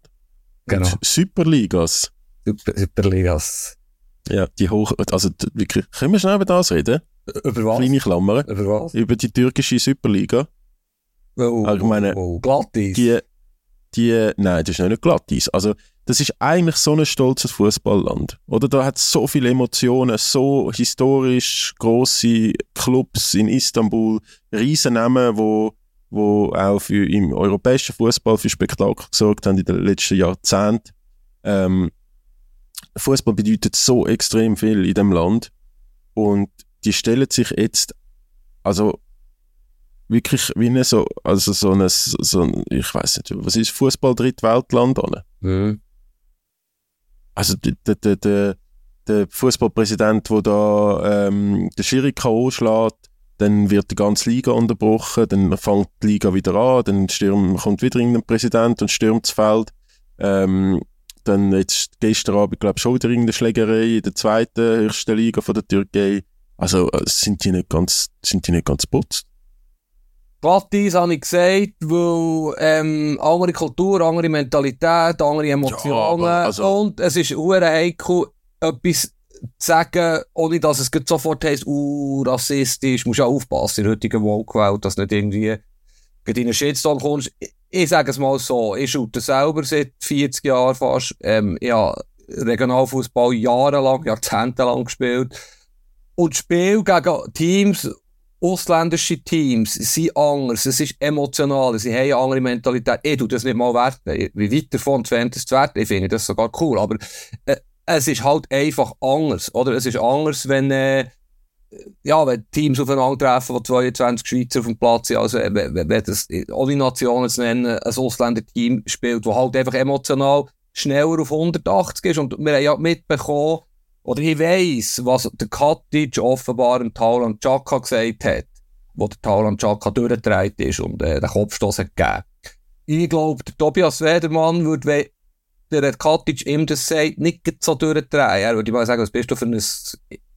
genau. Superligas. Super, Super Ligas. Ja, die hoch, also wirklich, können wir schnell über das reden? Über was? Kleine Klammern. Über was? Über die türkische Superliga. Oh, Aber ich meine, oh, glatt ist. Die, die, nein, das ist nicht Glattis. Also, das ist eigentlich so ein stolzes Fußballland. Oder da hat so viele Emotionen, so historisch große Clubs in Istanbul, Riesennamen, wo, wo auch für, im europäischen Fußball für Spektakel gesorgt haben in den letzten Jahrzehnten. Ähm, Fußball bedeutet so extrem viel in dem Land und die stellen sich jetzt, also wirklich wie eine so, also so ein, so ein ich weiß nicht, was ist Fußball Drittweltland an? Also der, der, der, der, der Fußballpräsident, wo da ähm, der Schiri K.O. schlägt, dann wird die ganze Liga unterbrochen, dann fängt die Liga wieder an, dann stürm, kommt wieder irgendein Präsident und stürmt das Feld. Ähm, dann jetzt gestern Abend, glaube ich, schon wieder irgendeine Schlägerei in der zweiten höchsten Liga von der Türkei. Also äh, sind die nicht ganz, sind die nicht ganz putzt? Glattis habe ich gesagt, weil ähm, andere Kultur, andere Mentalität, andere Emotionen. aber also- und es ist hure heikel, etwas zu sagen, ohne dass es sofort heisst, uh, rassistisch, musst ja aufpassen in der heutigen Woke-Welt, dass du nicht irgendwie in einen Shitstorm kommst. Ich, ich sage es mal so, ich shoote selber seit 40 Jahren fast, ähm, ich habe Regionalfußball jahrelang, jahrzehntelang gespielt. Und Spiel gegen Teams ausländische Teams sind anders, es ist emotional, sie haben eine andere Mentalität. Ich tu das nicht mal werten. Wie weit davon entfernt ist zu werten? Ich finde das sogar cool. Aber äh, es ist halt einfach anders. Oder es ist anders, wenn, äh, ja, wenn Teams aufeinandertreffen, wo 22 Schweizer auf dem Platz sind. Also, äh, wenn, wenn das, ohne Nationen zu nennen, ein Ausländerteam spielt, das halt einfach emotional schneller auf 180 ist. Und wir haben ja mitbekommen, oder ich weiss, was der Katic offenbar dem Taulan Chaka gesagt hat, wo der Taulan Chaka durchgedreht ist und äh, den Kopfstoß hat gegeben. Ich glaube, der Tobias Wedermann würde, wenn der Katic ihm das sagt, nicht so durchdrehen. Er würde mal sagen, was bist du für ein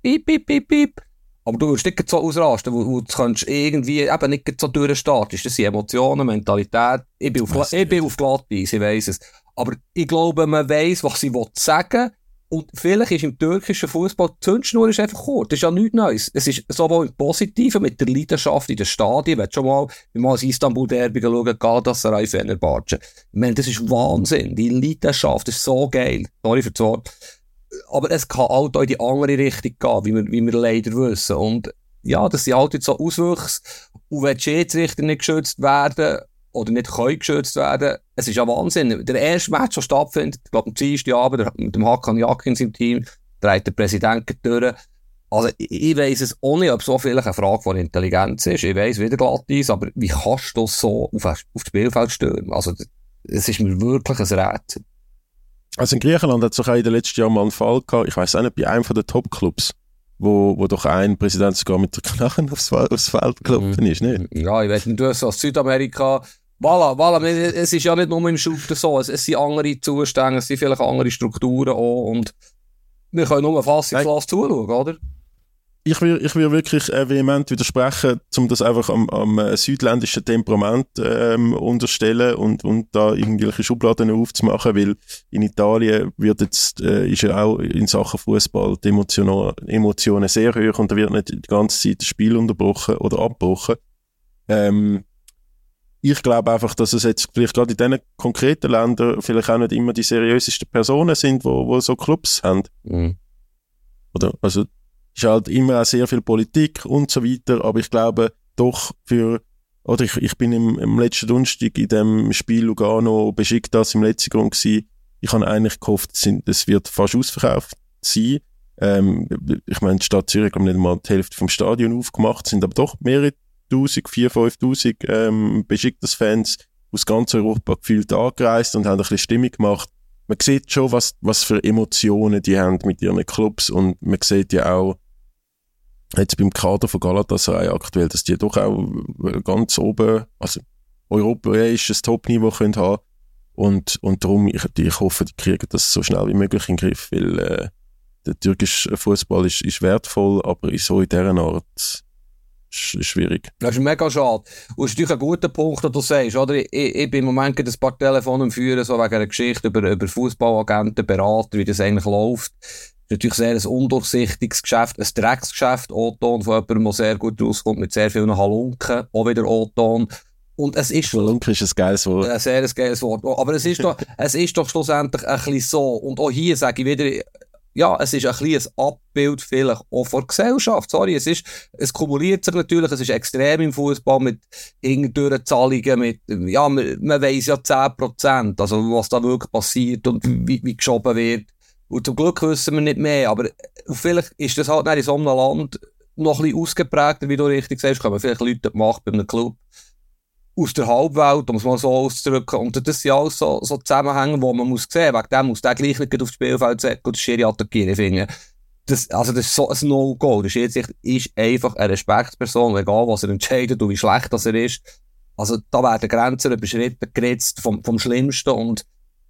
Piep, Piep, Piep, Piep. Aber du würdest nicht so ausrasten, wo, wo du kannst irgendwie eben nicht so durchstarten. Das sind Emotionen, Mentalität. Ich bin auf, ich bin auf Glatteis, ich weiss es. Aber ich glaube, man weiss, was sie will sagen und vielleicht ist im türkischen Fußball die Zündschnur ist einfach kurz. Das ist ja nichts Neues. Es ist sowohl im Positiven mit der Leidenschaft in den Stadien. Wenn schon mal, wenn mal das Istanbul-Derby schauen, Galatasaray, Fenerbahce. Ich meine, das ist Wahnsinn. Die Leidenschaft ist so geil. Sorry für das Wort. Aber es kann halt auch in die andere Richtung gehen, wie wir, wie wir leider wissen. Und ja, das sind halt jetzt so Auswüchse. Und wenn die Schiedsrichter nicht geschützt werden, oder nicht können geschützt werden. Es ist ja Wahnsinn. Der erste Match, der stattfindet, ich glaube am Dienstag Abend, der- mit dem Hakan Jakins im Team, dreht der Präsident durch. Also, ich, weiss es nicht, ob so vielleicht eine Frage von Intelligenz ist. Ich weiss, wieder glatt ist, aber wie kannst du so auf, auf das Spielfeld stürmen? Also, es ist mir wirklich ein Rätsel. Also in Griechenland hat es auch in den letzten Jahren mal einen Fall gehabt, ich weiß auch nicht, bei einem von den Top-Clubs, wo, wo doch ein Präsident sogar mit der Knarre aufs, aufs Feld gelaufen ist, nicht? Ja, ich weiß nicht, du hast aus Südamerika. Voilà, voilà, es ist ja nicht nur im Shooter so, es, es sind andere Zustände, es sind vielleicht andere Strukturen auch und wir können nur fassungslos zuschauen, oder? Ich will, ich will wirklich äh, vehement widersprechen, um das einfach am, am äh, südländischen Temperament ähm, unterstellen und, und da irgendwelche Schubladen aufzumachen, weil in Italien wird jetzt, äh, ist ja auch in Sachen Fußball die Emotionen, Emotionen sehr hoch und da wird nicht die ganze Zeit das Spiel unterbrochen oder abgebrochen. Ähm, ich glaube einfach, dass es jetzt vielleicht gerade in diesen konkreten Ländern vielleicht auch nicht immer die seriösesten Personen sind, wo, wo so Clubs haben. Mhm. Oder? Also, ist halt immer auch sehr viel Politik und so weiter, aber ich glaube doch für, oder ich, ich bin im, im letzten Donnerstag in dem Spiel Lugano Besiktas im letzten Grund gewesen. Ich habe eigentlich gehofft, es wird fast ausverkauft sein. Ähm, ich meine, die Stadt Zürich hat nicht mal die Hälfte vom Stadion aufgemacht, sind aber doch mehrere Tausend, vier, fünftausend ähm, Besiktas-Fans aus ganz Europa gefühlt angereist und haben ein bisschen Stimmung gemacht. Man sieht schon, was, was für Emotionen die haben mit ihren Clubs und man sieht ja auch jetzt beim Kader von Galatasaray aktuell, dass die doch auch ganz oben, also europäisches Topniveau haben und, und darum, ich, ich hoffe, die kriegen das so schnell wie möglich in den Griff, weil äh, der türkische Fußball ist, ist wertvoll, aber so in dieser Art ist schwierig. Das ist mega schade. Und es ist natürlich ein guter Punkt, den du sagst, oder? Ich, ich bin im Moment ein paar Telefone Führen, so wegen einer Geschichte über, über Fußballagenten, Berater, wie das eigentlich läuft. Das ist natürlich sehr ein undurchsichtiges Geschäft, ein Drecksgeschäft, O-Ton von jemandem, der sehr gut rauskommt, mit sehr vielen Halunken, auch wieder O-Ton. Und es ist... Halunken ist ein geiles Wort. Ein sehr geiles Wort. Aber es ist doch, es ist doch schlussendlich ein bisschen so. Und auch hier sage ich wieder, ja, es ist ein kleines Abbild vielleicht auch von Gesellschaft. Sorry, es ist, es kumuliert sich natürlich, es ist extrem im Fußball mit Zahlungen, mit, ja, man, man weiss ja 10%, also was da wirklich passiert und wie, wie geschoben wird. Und zum Glück wissen wir nicht mehr, aber vielleicht ist das halt in so einem Land noch ein bisschen ausgeprägter, wie du richtig sagst, kommen vielleicht Leute gemacht bei einem Club aus der Halbwelt, um es mal so auszudrücken. Und das sind alles so, so Zusammenhänge, wo man muss sehen, wegen dem muss der gleich nicht aufs Spielfeld setzen und Schiri attackieren, finde das, also das ist so ein No-Go. Der Schiedsrichter ist einfach eine Respektsperson, egal was er entscheidet und wie schlecht das er ist. Also da werden Grenzen überschritten, geritzt vom, vom Schlimmsten und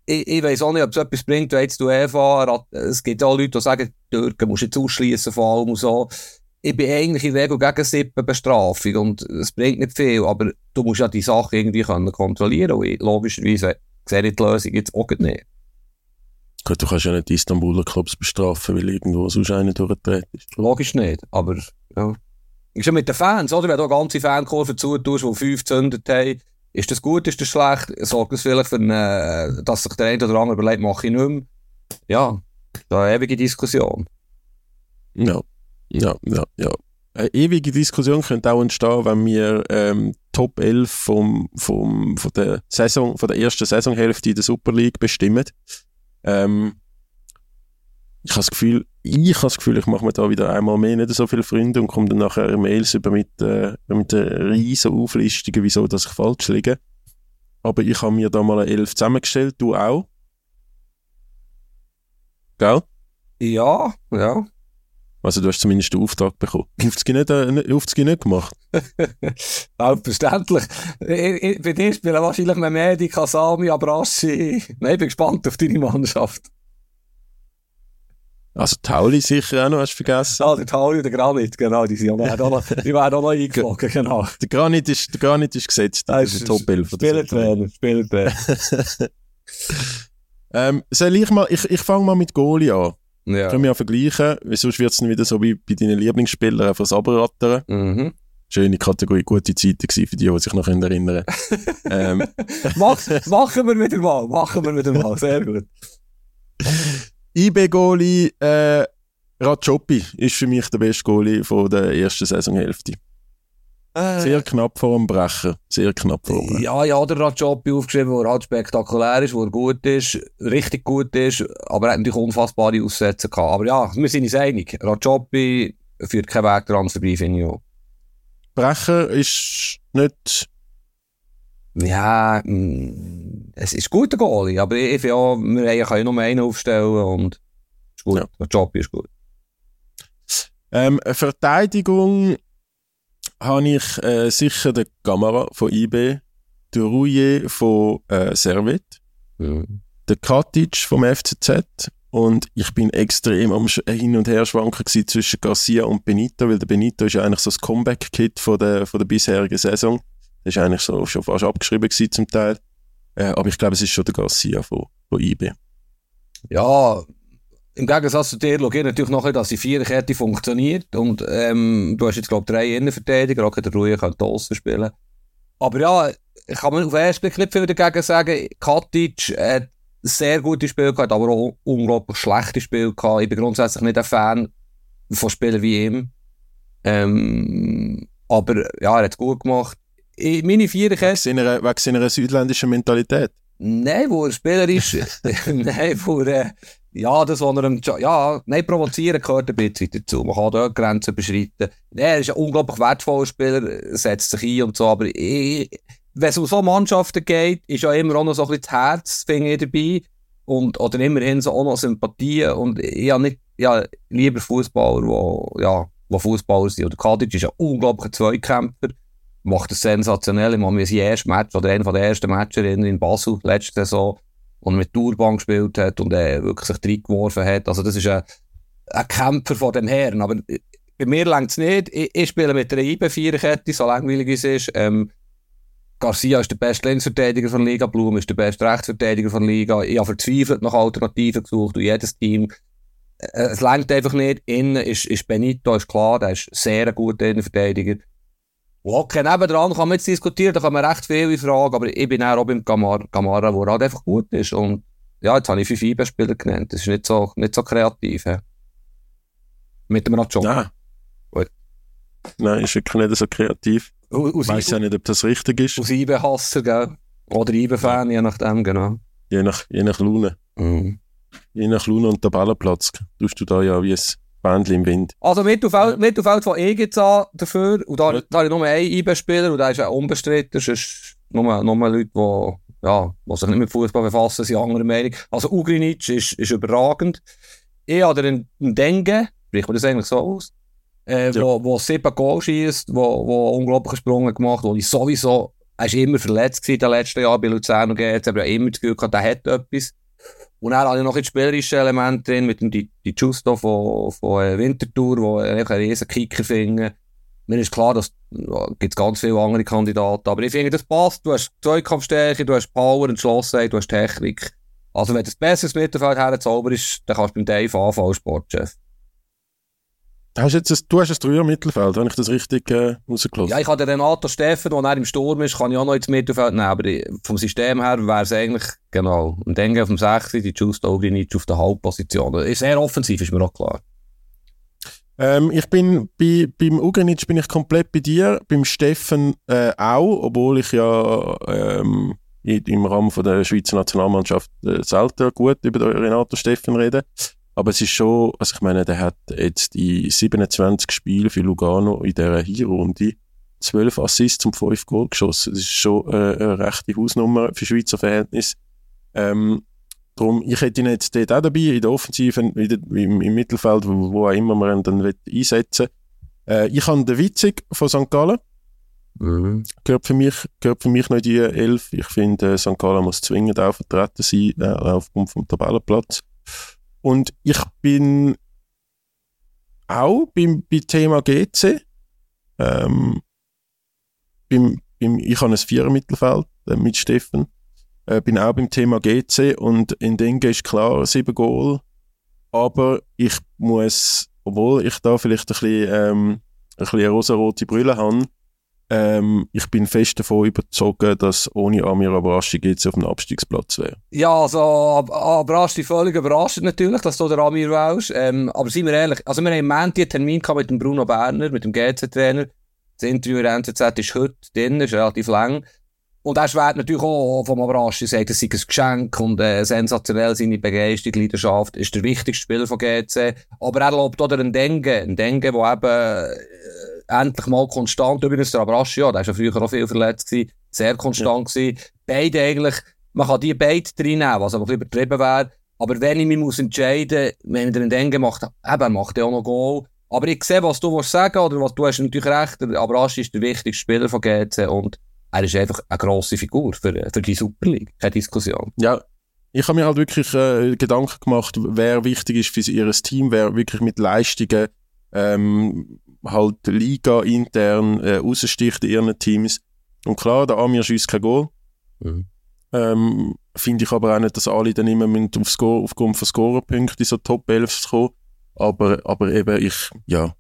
ich, ich weiss auch nicht, ob es etwas bringt, wenn jetzt du UEFA, es gibt auch Leute, die sagen, Türken musst du jetzt ausschliessen vor allem und so ich bin eigentlich in der Regel gegen Sippenbestrafung und es bringt nicht viel, aber du musst ja die Sache irgendwie können kontrollieren und ich, logischerweise sehe ich die Lösung jetzt auch nicht. Gut, du kannst ja nicht die Istanbuler Clubs bestrafen, weil irgendwo sonst einer durchgetreten ist. Logisch nicht, aber ja. Ist ja mit den Fans, oder? Wenn du eine ganze Fankurve zutust, die fünf gezündet haben, ist das gut, ist das schlecht? Sorgt das vielleicht für eine, dass sich der eine oder andere überlegt, mache ich nicht mehr? Ja, da eine ewige Diskussion. Ja. Ja, ja, ja. Eine ewige Diskussion könnte auch entstehen, wenn wir ähm, Top 11 vom, vom, von, der Saison, von der ersten Saisonhälfte in der Super League bestimmen. Ähm, ich habe das Gefühl, ich habe das Gefühl, ich mache mir da wieder einmal mehr nicht so viele Freunde und komme dann nachher Mails über mit, äh, mit einer riesen Auflistung, wieso dass ich falsch liege. Aber ich habe mir da mal eine 11 zusammengestellt, du auch. Gell? Ja, ja. Also du hast zumindest den Auftrag bekommen. Aufzgi nicht, äh, Aufzgi nicht gemacht? <laughs> Selbstverständlich. bei dir spielen wahrscheinlich mehr Medi, Kasami, Abraschi. Nein, ich bin gespannt auf deine Mannschaft. Also Tauli sicher auch noch, hast du vergessen? Ja, der Tauli und der Granit, genau, die, sind auch noch, die werden auch noch eingeflogen, genau. Der Granit ist, der Granit ist gesetzt, das ist der Top 11. Spielertrainer, Spielertrainer. <laughs> ähm, soll ich mal, ich, ich fange mal mit Goli an. Ja. Können wir ja vergleichen, weil sonst wird es dann wieder so wie bei deinen Lieblingsspielern einfach Abrattern. Mhm. Schöne Kategorie, gute Zeiten gewesen für die, die sich noch erinnern <laughs> ähm. Mach, Machen wir wieder mal, machen wir wieder mal, sehr gut. IB-Goalie äh, Rajopi ist für mich der beste Goalie von der ersten Saisonhälfte. Äh, sehr knapp vor dem Brechen. Sehr knapp vor dem Brechen. Ja, ja, der Rajopi aufgeschrieben, wo er halt spektakulär ist, wo er gut ist, richtig gut ist, aber er hat natürlich unfassbare Aussätze gehabt. Aber ja, wir sind uns einig. Rajopi führt keinen Weg dran vorbei, finde ich auch. Brecher ist nicht... Ja, mm, es ist gut, der Goalie, aber ich finde ja, wir können ja nur einen aufstellen und ist gut. Ja. Rajopi ist gut. Ähm, Verteidigung habe ich äh, sicher den Kamera von IB, den Rouillet von äh, Servet, mhm. den Katic vom FCZ und ich bin extrem am Hin- und Her schwanken zwischen Garcia und Benito, weil der Benito ist ja eigentlich so das Comeback-Kit von der, von der bisherigen Saison. Das ist eigentlich so schon fast abgeschrieben gewesen zum Teil. Äh, aber ich glaube, es ist schon der Garcia von, von IB. Ja, im Gegensatz zu dir schaue ich natürlich noch, dass die Viererkette funktioniert. Und ähm, du hast jetzt, glaube ich, drei Innenverteidiger, auch der Ruhe kann draussen spielen. Aber ja, ich kann mir auf den ersten Blick nicht viel dagegen sagen. Katic hat sehr gute Spiele gehabt, aber auch unglaublich schlechte Spiele gehabt. Ich bin grundsätzlich nicht ein Fan von Spielern wie ihm. Ähm, aber ja, er hat es gut gemacht. Ich, meine Viererkette... Wegen seiner, südländischen Mentalität? Nein, wo er Spieler ist. <laughs> Nein, wo er... Ja, das, was er im ja, nein, provozieren gehört ein bisschen dazu. Man kann dort Grenzen überschreiten. Er ist ein unglaublich wertvoller Spieler, setzt sich ein und so, aber wenn es um so Mannschaften geht, ist ja immer auch noch so ein bisschen das Herz, finde ich, dabei. Und, oder immerhin so auch noch Sympathie. Und ich habe nicht, ja, lieber Fußballer, die, ja, die Fußballer sind. Oder Kadic ist ein unglaublicher Zweikämpfer. Macht es sensationell. Ich meine, sein erstes Match, oder einer der ersten Matcher in, in Basel, letzte Saison, und mit Tourbank gespielt hat und äh, wirklich sich reingeworfen hat. Also das ist ein, ein Kämpfer von dem Herren. Aber bei mir längt es nicht. Ich, ich, spiele mit einer IB-Viererkette, so langweilig es ist. Ähm, Garcia ist der beste Linksverteidiger von Liga, Blum ist der beste Rechtsverteidiger von Liga. Ich habe verzweifelt nach Alternativen gesucht und jedes Team. Äh, es längt einfach nicht. Innen ist, ist Benito, ist klar, der ist sehr ein guter Innenverteidiger. Okay, nebendran kann man jetzt diskutieren, da kann man recht viele fragen, aber ich bin auch beim Gamara, Gamara der halt einfach gut ist. Und ja, jetzt habe ich fünf IB-Spieler genannt. Das ist nicht so, nicht so kreativ. He. Mit dem Rajon. Nein. Gut. Nein, ist wirklich nicht so kreativ. Ich weiß ja nicht, ob das richtig ist. Aus IB-Hasser, gell? Oder IB-Fan, je nachdem, genau. Je nach, je nach Laune. Mhm. Je nach Laune und Tabellenplatz tust du da ja wie ein Bändchen im Wind. Also Mittelfeld, Mittelfeld von EGZ dafür. Und da, da habe ich nur einen IB-Spieler und der ist ja unbestritten. Ist nur, nur Leute, die, ja, die sich nicht mit Fußball befassen, sind anderer Meinung. Also Ugrinic ist, ist überragend. Ich habe einen Dengue, spricht man das eigentlich so aus? Äh, ja. wo, wo sieben Goal schießt, wo, wo unglaubliche Sprünge gemacht, wo ich sowieso, er ist immer verletzt in den letzten Jahren bei Luzern und GC, aber immer das Gefühl gehabt, der hat etwas. Und dann habe ich noch ein spielerisches Element drin, mit dem die, die Justo von, von äh, Winterthur, wo ich einen riesen Kicker finde. Mir ist klar, dass ja, gibt ganz viele andere Kandidaten, aber ich finde, das passt. Du hast Zweikampfstärke, du hast Power, Entschlossenheit, du hast Technik. Also wenn du das besseres Mittelfeld herzauberst, dann kannst du beim Dave anfangen als Sportchef. Hast jetzt ein, du hast ein Dreier-Mittelfeld, wenn ich das richtig äh, rausgelassen Ja, ich habe den Renato Steffen, der er im Sturm ist, kann ich auch noch ins Mittelfeld nehmen, aber vom System her wäre es eigentlich, genau, und dann auf dem 6, die Justo Ogrinic auf der Halbposition. Ist sehr offensiv, ist mir auch klar. Ähm, ich bin, bei, beim Ugrinic bin ich komplett bei dir, beim Steffen äh, auch, obwohl ich ja ähm, im Rahmen von der Schweizer Nationalmannschaft äh, selten gut über den Renato Steffen rede. Aber es ist schon, also ich meine, der hat jetzt die 27 Spiele für Lugano in dieser Hinrunde 12 Assists und 5 Goal geschossen. Das ist schon äh, eine rechte Hausnummer für Schweizer Verhältnis. Ähm, darum, ich hätte ihn jetzt dort auch dabei, in der Offensive, in im, im, Mittelfeld, wo, wo auch immer man ihn dann einsetzen äh, Ich habe den Witzig von St. Gallen. Mhm. Gehört, für mich, gehört für mich noch in die Elf. Ich finde, äh, St. Gallen muss zwingend auch vertreten sein, äh, aufgrund vom Tabellenplatz. Und ich bin auch beim, beim Thema GC. Ähm, beim, beim, ich habe ein Vierer-Mittelfeld äh, mit Steffen. Äh, bin auch beim Thema GC und in Dengue ist klar sieben Goal. Aber ich muss, obwohl ich da vielleicht ein bisschen, ähm, ein bisschen rosa-rote Brille habe, ähm, ich bin fest davon überzeugt, dass ohne Amir Abrashi jetzt auf dem Abstiegsplatz wäre. Ja, also Abrashi völlig überrascht natürlich, dass du der Amir wählst. Ähm, aber seien wir ehrlich, also wir haben im Moment einen Termin mit dem Bruno Berner, mit dem GC-Trainer. Das Interview in der NZZ ist heute drin, ist relativ lang. Und er schwert natürlich auch vom Abrashi, sagt, es sei ein Geschenk und äh, sensationell seine Begeisterung, Leidenschaft, ist der wichtigste Spieler von GC. Aber er lobt auch den Dengue, ein Dengue, der eben... Endlich mal konstant. Übrigens, der Abraschi, ja, der war ja früher auch viel verletzt gewesen, sehr konstant ja. gewesen. Beide eigentlich, man kann die beide reinnehmen, was aber ein bisschen übertrieben wäre. Aber wenn ich mich muss entscheiden, wenn der Dengue macht, eben, macht er auch noch Goal. Aber ich sehe, was du sagen, oder was, du hast natürlich recht, der Abraschi ist der wichtigste Spieler von GC und er ist einfach eine grosse Figur für, für die Super League. Keine Diskussion. Ja, ich habe mir halt wirklich äh, Gedanken gemacht, wer wichtig ist für ihr Team, wer wirklich mit Leistungen ähm, halt Liga intern äh, raussticht in ihren Teams. Und klar, der Amir schießt kein Goal. Mhm. Ähm, Finde ich aber auch nicht, dass alle dann immer auf Score, aufgrund von Scorerpunkten in so Top 11 kommen. Aber, aber eben, ich, ja.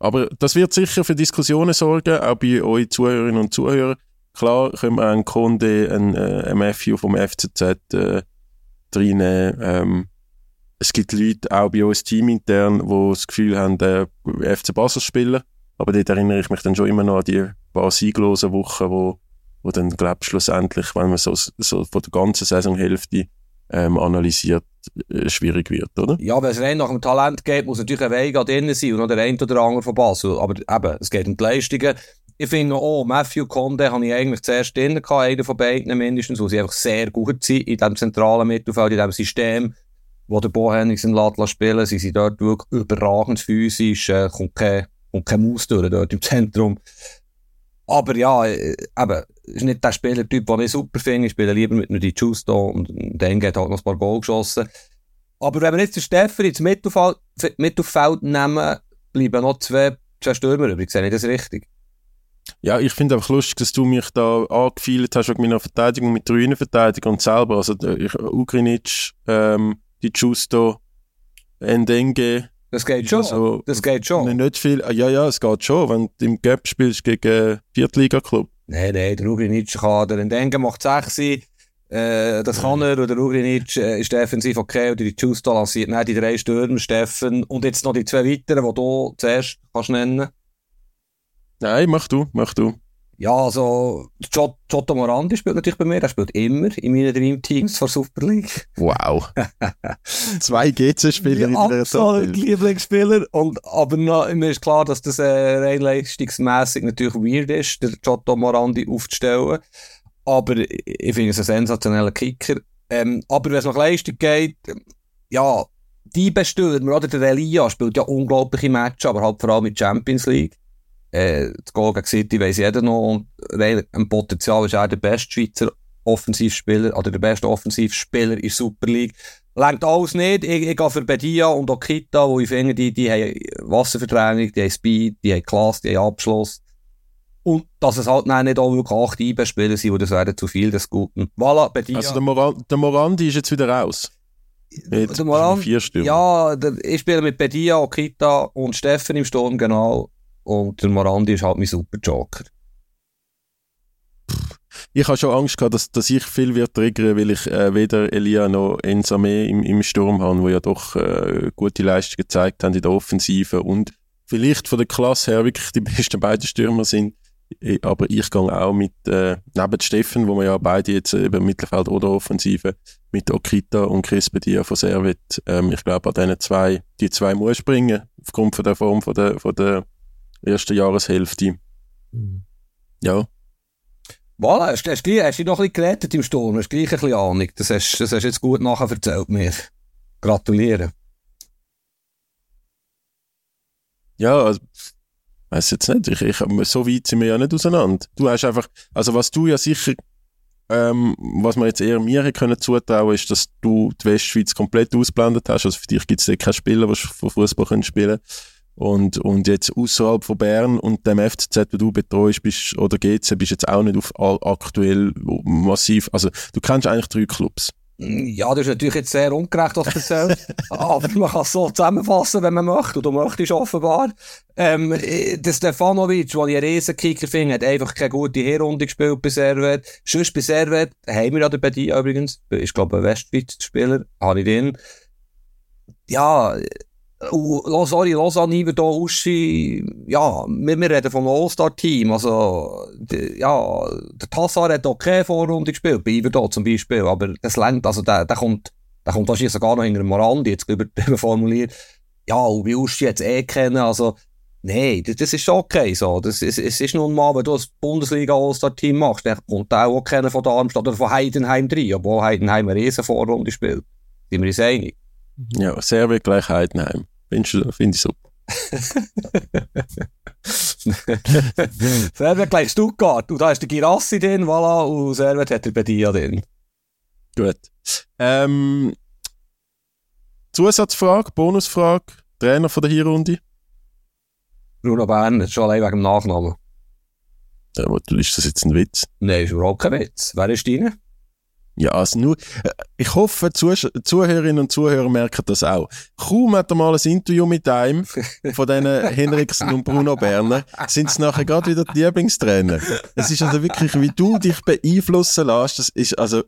Aber das wird sicher für Diskussionen sorgen, auch bei euch Zuhörerinnen und Zuhörern. Klar können wir einen Kunde, einen, äh, einen Matthew vom FCZ äh, reinnehmen. Ähm, es gibt Leute, auch bei uns teamintern, die das Gefühl haben, der FC Basel spielen. Aber dort erinnere ich mich dann schon immer noch an die paar sieglosen Wochen, wo, wo dann, glaube ich, schlussendlich, wenn man so, so von der ganzen Saisonhälfte ähm, analysiert, äh, schwierig wird, oder? Ja, wenn es rein nach dem Talent geht, muss natürlich ein Weg drin sein und noch der eine oder andere von Basel. Aber eben, es geht um die Leistungen. Ich finde auch, Matthew Conde habe ich eigentlich zuerst drin gehabt, einer von beiden mindestens, wo sie einfach sehr gut sind in diesem zentralen Mittelfeld, in diesem System wo der Bo Henningsen lässt spielen, sie sind dort wirklich überragend physisch, äh, kommt kein, kommt kein Maus durch dort im Zentrum. Aber ja, äh, eben, ist nicht der Spielertyp, den ich super finde. Ich spiele lieber mit nur die Justo und dann geht halt noch ein paar Goal geschossen. Aber wenn wir jetzt den Steffen ins Mittelfeld, Mittelfeld nehmen, bleiben noch zwei, zwei Stürmer übrig. Sehe ich das richtig? Ja, ich finde einfach lustig, dass du mich da angefeilt hast wegen meiner Verteidigung mit der Verteidigung und selber. Also, ich, Ugrinic, ähm, die Justo, Endenge. Das geht schon. Also, das geht schon. Nicht viel. Ja, ja, es geht schon. Wenn du im Gap spielst gegen Viertliga-Club. Nein, nein, der Ugrinic kann, der Endenge macht 6 äh, das kann er, oder Ugrinic äh, ist defensiv okay, oder die Justo lanciert nicht die drei Stürmer, Steffen, und jetzt noch die zwei weiteren, die du zuerst kannst nennen. Nein, mach du, mach du. Ja, also, Giotto Morandi spielt natürlich bei mir. Er spielt immer in meinen Dreamteams vor Super League. Wow. <laughs> Zwei GC-Spieler in der Absolut Lieblingsspieler. Und, aber noch, mir ist klar, dass das äh, rein leistungsmässig natürlich weird ist, der Giotto Morandi aufzustellen. Aber ich finde es ein sensationeller Kicker. Ähm, aber wenn es nach Leistung geht, ja, die Bestürmer, oder der Elia spielt ja unglaubliche Matches, aber halt vor allem mit Champions League. Äh, das Goal gegen City weiss jeder noch. Und ein Potenzial ist er der beste Schweizer Offensivspieler oder der beste Offensivspieler in der Super League. Längt alles nicht. Ich, ich gehe für Bedia und Okita, wo ich finde, die, die haben Wasserverdrängung, die haben Speed, die haben Klasse, die haben Abschluss. Und dass es halt nicht auch wirklich acht IB-Spieler sind, wo das wäre zu viel des Guten. Voilà, Bedia. Also der, Moran der Morandi ist jetzt wieder raus. Jetzt der Morandi, vier Stimmen. Ja, der, ich spiele mit Bedia, Okita und Steffen im Sturm, genau. Und der Morandi ist halt mein super Joker. Ich habe schon Angst gehabt, dass, dass ich viel wird triggern, weil ich äh, weder Elia noch Ensame im, im Sturm habe, wo ja doch äh, gute Leistungen gezeigt haben in der Offensive und vielleicht von der Klasse her wirklich die <laughs> besten beiden Stürmer sind. Aber ich gehe auch mit, äh, neben Steffen, wo wir ja beide jetzt über Mittelfeld oder Offensive, mit Okita und Chris Bedia von Servet, ähm, ich glaube, an diesen zwei, die zwei muss bringen, aufgrund von der Form von der, von der ersten Jahreshälfte. Mhm. Ja. Voilà, hast, hast, hast, hast du noch ein bisschen gerettet im Sturm, hast gleich ein bisschen Ahnung. Das hast, das hast jetzt gut nachher erzählt mir. Gratuliere. Ja, also, weiß jetzt nicht. Ich, ich, so weit sind wir ja nicht auseinander. Du hast einfach, also was du ja sicher, ähm, was man jetzt eher mir können zutrauen, ist, dass du die Westschweiz komplett ausblendet hast. Also für dich gibt es keinen Spieler, der von Fußball spielen können. Und, und jetzt außerhalb von Bern und dem FCZ, wo du betreust, bist, oder GC, bist jetzt auch nicht auf aktuell massiv, also du kennst eigentlich drei Clubs. Ja, das ist natürlich jetzt sehr ungerecht, was du erzählst. <laughs> aber man kann es so zusammenfassen, wenn man möchte. Und du möchtest offenbar. Ähm, der Stefanovic, den ich einen Riesenkicker finde, hat einfach keine gute Herrunde gespielt bei Servet. Sonst bei Servet haben wir ja bei dir übrigens. Ich glaube, ein Westschweiz-Spieler. Habe ich den. Ja, Oh, sorry, Lausanne hier Uschi, ja, wir, wir reden vom All-Star-Team, also, die, ja, der Tassar hat auch keine Vorrunde gespielt, bei Iverdo zum Beispiel, aber das längt, also der, der kommt, der kommt wahrscheinlich sogar noch hinter Morandi, jetzt über, <laughs> überformuliert. Ja, und wie Uschi jetzt eh kennen, also, nein, das, das ist okay, so, das ist, es ist nun mal, wenn du das Bundesliga All-Star-Team machst, dann kommt auch, auch keiner von Darmstadt oder von Heidenheim rein, obwohl Heidenheim eine riesen Vorrunde spielt. Sind wir uns einig? Ja, Serbien gleich Heidenheim. Finde ich super. <laughs> Servet gleich Stuttgart. Und da ist der Girassi drin, voilà, und Servet hat der Bedia drin. Gut. Ähm, Zusatzfrage, Bonusfrage, Trainer von der Hinrunde? Bruno Berner, schon allein wegen dem Nachnamen. Ja, ist das jetzt ein Witz? Nein, ist überhaupt kein Witz. Wer ist deine? Ja, also nur, äh, ich hoffe, Zuh Zuhörerinnen und Zuhörer merken das auch. Kaum hat er mal ein Interview mit einem von diesen <laughs> Henriksen und Bruno Berner, sind es nachher gerade wieder die Lieblingstrainer. Es ist also wirklich, wie du dich beeinflussen lässt, das ist also...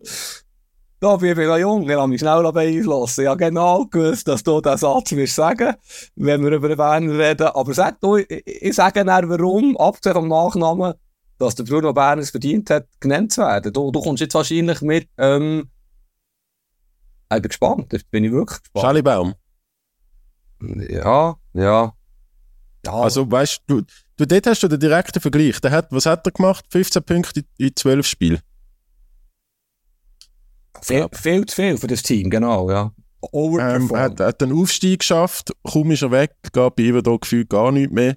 Da bin ich noch jung, ich habe mich schnell beeinflussen. Habe genau gewusst, dass du diesen Satz wirst sagen, wenn wir über den Berner reden. Aber sag du, ich, ich sage dann, warum, abgesehen vom Nachnamen, dass der Bruno Bern es verdient hat, genannt zu werden. Du, du kommst jetzt wahrscheinlich mit, ähm, ich bin gespannt, bin ich wirklich gespannt. Charlie Baum. Ja, ja. ja. Also, weißt du, du, dort hast du den direkten Vergleich. Der hat, was hat er gemacht? 15 Punkte in 12 Spielen. Viel, viel zu viel für das Team, genau, ja. Ähm, er hat, hat einen Aufstieg geschafft, kaum ist er weg, gab bei ihm da gefühlt gar nichts mehr.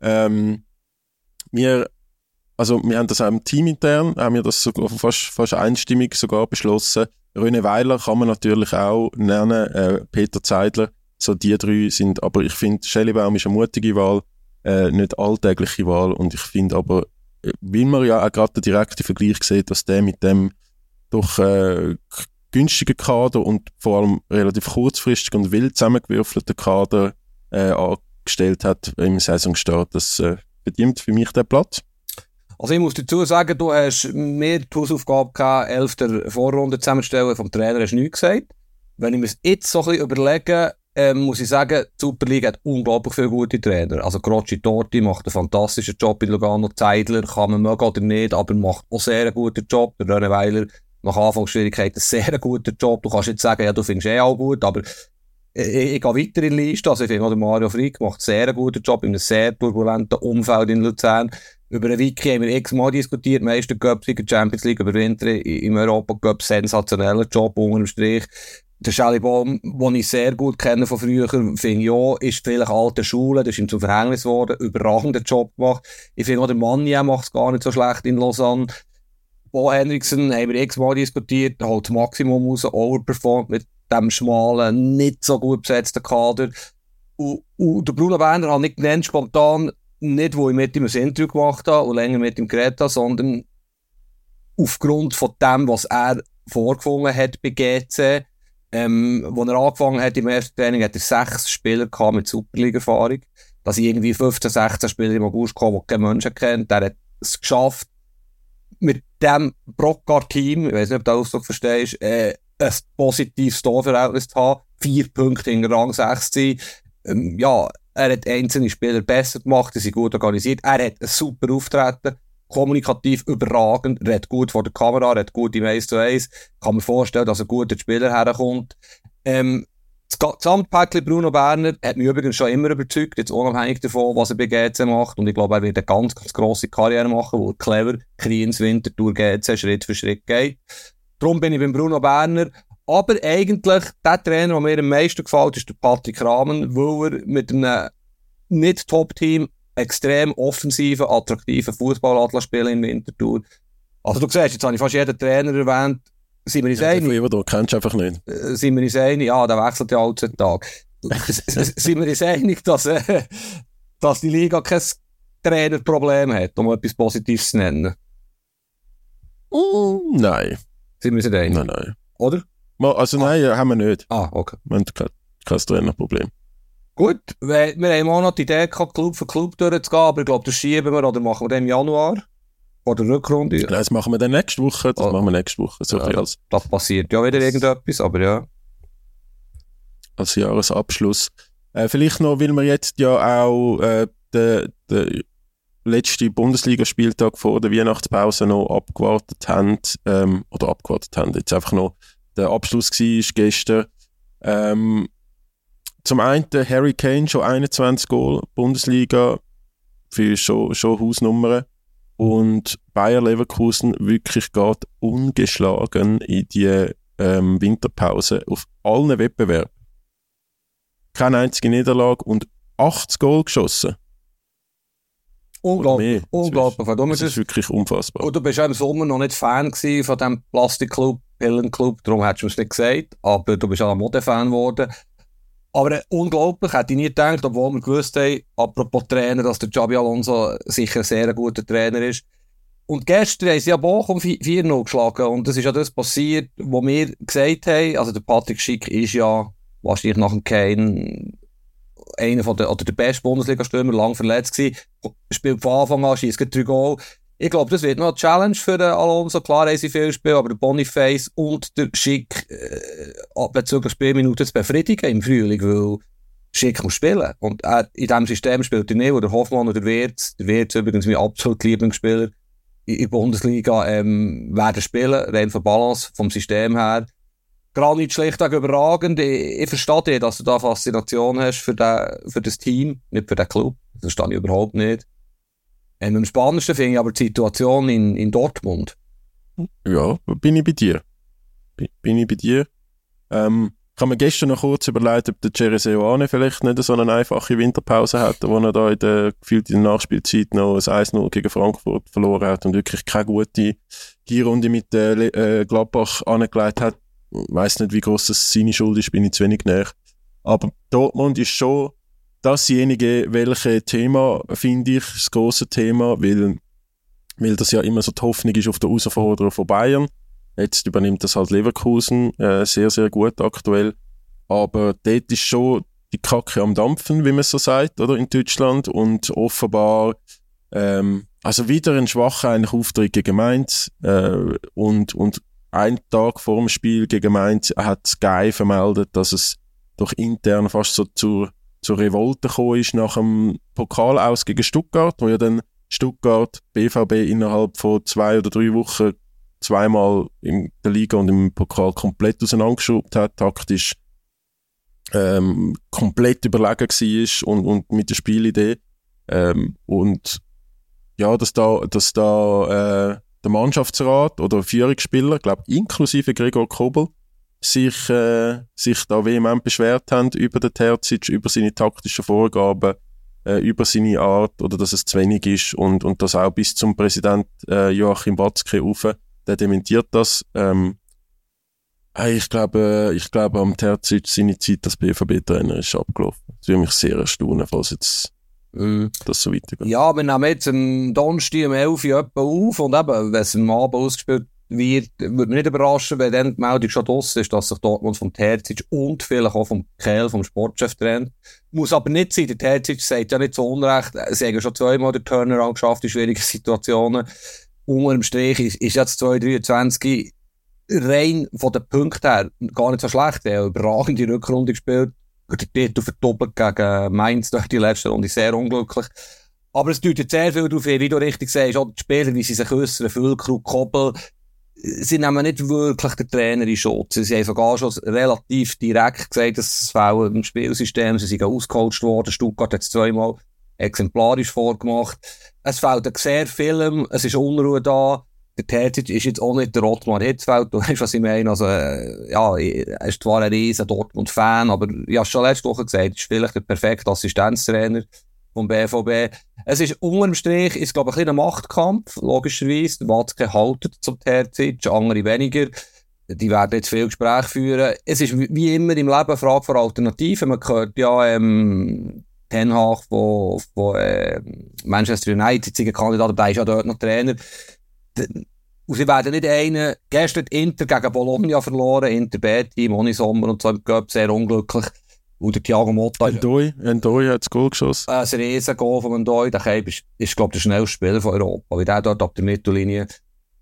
Ähm, wir also wir haben das auch im Team intern, haben wir das sogar fast, fast einstimmig sogar beschlossen, René Weiler kann man natürlich auch nennen, äh, Peter Zeidler, so die drei sind, aber ich finde, Schellebaum ist eine mutige Wahl, äh, nicht alltägliche Wahl. Und ich finde aber, äh, weil man ja auch gerade den direkten Vergleich sieht, dass der mit dem doch äh, günstigen Kader und vor allem relativ kurzfristig und wild zusammengewürfelten Kader äh, angestellt hat im Saisonstart, das äh, verdient für mich den Platz. Also ich muss dazu sagen, du hast mir die Hausaufgabe gehabt, elf der Vorrunde zusammenstellen, vom Trainer hast du nichts gesagt. Wenn ich mir jetzt so ein bisschen überlege, ähm, muss ich sagen, die Superliga hat unglaublich viele gute Trainer. Also Croci Torti macht einen fantastischen Job in Lugano, Zeidler kann man mögen oder nicht, aber macht auch sehr einen guten Job. Der René Weiler nach Anfangsschwierigkeiten sehr einen guten Job. Du kannst jetzt sagen, ja, du findest eh auch gut, aber ich, ich gehe weiter in die Liste. Also ich finde Mario Frick macht sehr einen guten Job in einem sehr turbulenten Umfeld in Luzern. Über eine Wiki haben wir x-mal diskutiert, Meister Cup, Champions League, über Winter im Europa Cup, sensationeller Job unter dem Strich. Der Shelly Baum, den ich sehr gut kenne von früher, finde ich auch, ist vielleicht alte Schule, das ist ihm zum Verhängnis geworden, überragender Job gemacht. Ich finde auch, der Mann macht es gar nicht so schlecht in Lausanne. Bo Henriksen haben wir x-mal diskutiert, holt das Maximum raus, overperformt mit dem schmalen, nicht so gut besetzten Kader. Und, und der Bruno Werner hat nicht genannt, spontan, nicht, wo ich mit ihm ein Interview gemacht habe und länger mit ihm geredet habe, sondern aufgrund von dem, was er vorgefunden hat bei GC. Ähm, wo er angefangen hat im ersten Training, hat er sechs Spieler gehabt mit Superliga-Erfahrung. Da sind irgendwie 15, 16 Spieler im August gekommen, die kein Mensch kennt. Er hat es geschafft, mit dem Brockgar-Team, ich weiß nicht, ob du den Ausdruck verstehst, äh, ein positives Torverhältnis zu haben, vier Punkte in Rang 6 zu sein. Ähm, ja, er hat einzelne Spieler besser gemacht, sie sind gut organisiert. Er hat ein super Auftreten, kommunikativ überragend, redet gut vor der Kamera, redet gut im 1 zu 1. Kann man vorstellen, dass ein guter Spieler herkommt. Ähm, das Gesamtpäckchen Bruno Berner hat mich übrigens schon immer überzeugt, jetzt unabhängig davon, was er bei GC macht. Und ich glaube, er wird eine ganz, ganz grosse Karriere machen, wo er clever, Kriens, Winterthur, GC Schritt für Schritt geht. Darum bin ich beim Bruno Berner. Aber eigentlich, der Trainer, der mir am meisten gefällt, ist der Patrick Rahmen, weil er mit einem nicht Top-Team extrem offensiven, attraktiven Fußballadler spielen in Winterthur. Also du siehst, jetzt habe ich fast jeden Trainer erwähnt. Sind wir uns Ja, einig? du kennst einfach nicht. Äh, sind wir uns einig? Ja, der wechselt ja alle zwei Tage. sind wir uns einig, dass, äh, dass die Liga kein Trainerproblem hat, um etwas Positives zu nennen? Nein, Sind wir uns einig? nein, nein. Oder? Also nein, haben wir nicht. Ah, okay. Wir haben kein, kein Trainerproblem. Gut, wir, wir haben auch noch die Idee gehabt, Club für Club durchzugehen, aber ich glaube, das schieben wir oder machen wir dann im Januar. Vor der Rückrunde. Nein, Das machen wir dann nächste Woche. Das Oh. machen wir nächste Woche. So Ja, als, Da passiert ja wieder irgendetwas, aber ja. als Jahresabschluss. Äh, vielleicht noch, weil wir jetzt ja auch äh, den, den letzten Bundesligaspieltag vor der Weihnachtspause noch abgewartet haben, ähm, oder abgewartet haben, jetzt einfach noch der Abschluss war gestern. Ähm, zum einen Harry Kane schon 21 Goal, Bundesliga für schon, schon Hausnummern. Und Bayer Leverkusen wirklich geht ungeschlagen in die ähm, Winterpause auf allen Wettbewerben. Keine einzige Niederlage und 80 Goal geschossen. Unglaublich. Unglaublich. Das ist es- wirklich unfassbar. und du bist ja im Sommer noch nicht Fan von diesem Plastikclub, Pillenclub, darum hättest du es nicht gesagt, aber du bist ja ein Modefan geworden. Aber äh, unglaublich, hätte ich nie gedacht, obwohl wir gewusst haben, apropos Trainer, dass der Xabi Alonso sicher ein sehr guter Trainer ist. Und gestern haben sie ja Bochum 4-0 geschlagen und das ist ja das passiert, was wir gesagt haben, also der Patrick Schick ist ja wahrscheinlich nach dem Kane einer von der, oder der beste Bundesliga-Stürmer, lang verletzt gewesen, spielt von Anfang an, schießt drei Goal. Ich glaube, das wird noch eine Challenge für den Alonso. Klar haben sie viel Spiel, aber der Boniface und der Schick äh, bezüglich Spielminuten zu befriedigen im Frühling, weil Schick muss spielen. Und er, in diesem System spielt er nicht, wo der Hoffmann oder der Wirtz, der Wirtz übrigens mein absolut Lieblingsspieler in der Bundesliga, ähm, werden spielen, rein von Balance, vom System her. Granit schlichtweg überragend. Ich, ich verstehe dass du da Faszination hast für, den, für das Team, nicht für den Club. Das verstehe ich überhaupt nicht. Ähm, am spannendsten finde ich aber die Situation in, in Dortmund. Ja, bin ich bei dir. Bin, ich bei dir. Ähm, ich habe mir gestern noch kurz überlegt, ob der Jerry Seoane vielleicht nicht so eine einfache Winterpause hat, wo er da in der, gefühlt in der Nachspielzeit noch ein 1-0 gegen Frankfurt verloren hat und wirklich keine gute Hinrunde mit äh, äh, Gladbach angelegt hat. weiß nicht, wie groß das seine Schuld ist, bin ich zu wenig näher. Aber Dortmund ist schon dasjenige, welche Thema, finde ich, das große Thema, weil, weil das ja immer so die Hoffnung ist auf den Herausforderer von Bayern. Jetzt übernimmt das halt Leverkusen äh, sehr, sehr gut aktuell. Aber dort ist schon die Kacke am Dampfen, wie man so sagt, oder, in Deutschland. Und offenbar, ähm, also wieder ein schwacher eigentlich Auftritt gegen Mainz, äh, und, und ein Tag vor dem Spiel gegen Mainz hat Sky vermeldet, dass es doch intern fast so zur, zur Revolte gekommen ist nach dem Pokal aus gegen Stuttgart, wo ja dann Stuttgart BVB innerhalb von zwei oder drei Wochen zweimal in der Liga und im Pokal komplett auseinandergeschoben hat, taktisch ähm, komplett überlegen war und, und mit der Spielidee. Ähm, und ja, dass da, dass da äh, der Mannschaftsrat oder Führungsspieler, glaube inklusive Gregor Kobel, sich, äh, sich da vehement beschwert haben über den Terzic, über seine taktischen Vorgaben, äh, über seine Art oder dass es zu wenig ist und, und das auch bis zum Präsident äh, Joachim Watzke rauf, der dementiert das. Ähm, ich glaube, ich glaube, am Terzic seine Zeit als BVB-Trainer ist abgelaufen. Das würde mich sehr erstaunen, falls jetzt mm. das so weitergeht. Ja, wir nehmen jetzt am Donnerstag um 11 Uhr auf und eben, wenn es am Abend ausgespielt wird, würde mich nicht überraschen, wenn dann die Meldung schon draussen ist, dass sich Dortmund vom Terzic und vielleicht auch vom Kehl, vom Sportchef trennt. Muss aber nicht sein. Der Terzic sagt ja nicht zu Unrecht, sie haben schon zweimal den Turnaround geschafft in schwierigen <laughs> Situationen. Unter dem Strich ist, ist jetzt 2023 rein von den Punkten her gar nicht so schlecht. Er hat überragende Rückrunde gespielt. Der Titel verdoppelt gegen Mainz durch die letzte Runde sehr unglücklich. Aber es deutet sehr viel darauf hin, wie du richtig sagst, auch die Spieler, wie sie sich äußern, Füllkrug, Koppel, sie nehmen nicht wirklich den Trainer in Schutz. Sie haben sogar schon relativ direkt gesagt, dass es fehlt im Spielsystem, sie sind ausgecoacht worden, Stuttgart hat es zweimal exemplarisch vorgemacht. Es fehlt sehr viel, es ist Unruhe da, der Terzic ist jetzt auch nicht der Ottmar Hitzfeld, <laughs> du weißt, was ich meine. Also, äh, ja, er ist zwar ein riesen Dortmund-Fan, aber ich habe schon letzte Woche gesagt, ist vielleicht der perfekte Assistenztrainer vom BVB. Es ist unterm Strich, ist, glaube ich, ein, ein Machtkampf, logischerweise. Watzke haltet zum Terzic, andere weniger. Die werden jetzt viel Gespräch führen. Es ist wie immer im Leben eine Frage von Alternativen. Man hört ja, ähm, Ten Hag von, von äh, Manchester United, Kandidat, der ist ja dort noch Trainer. Und sie werden nicht einen, gestern Inter gegen Bologna verloren, Inter B-Team, Sommer und so im Cup, sehr unglücklich. Und der Thiago Motta... Endoi, Endoi hat das Goal geschossen. Ein riesen Goal von Endoi, der Keib ist, ist glaube ich, der schnellste Spieler von Europa, wie der dort ab der Mittellinie.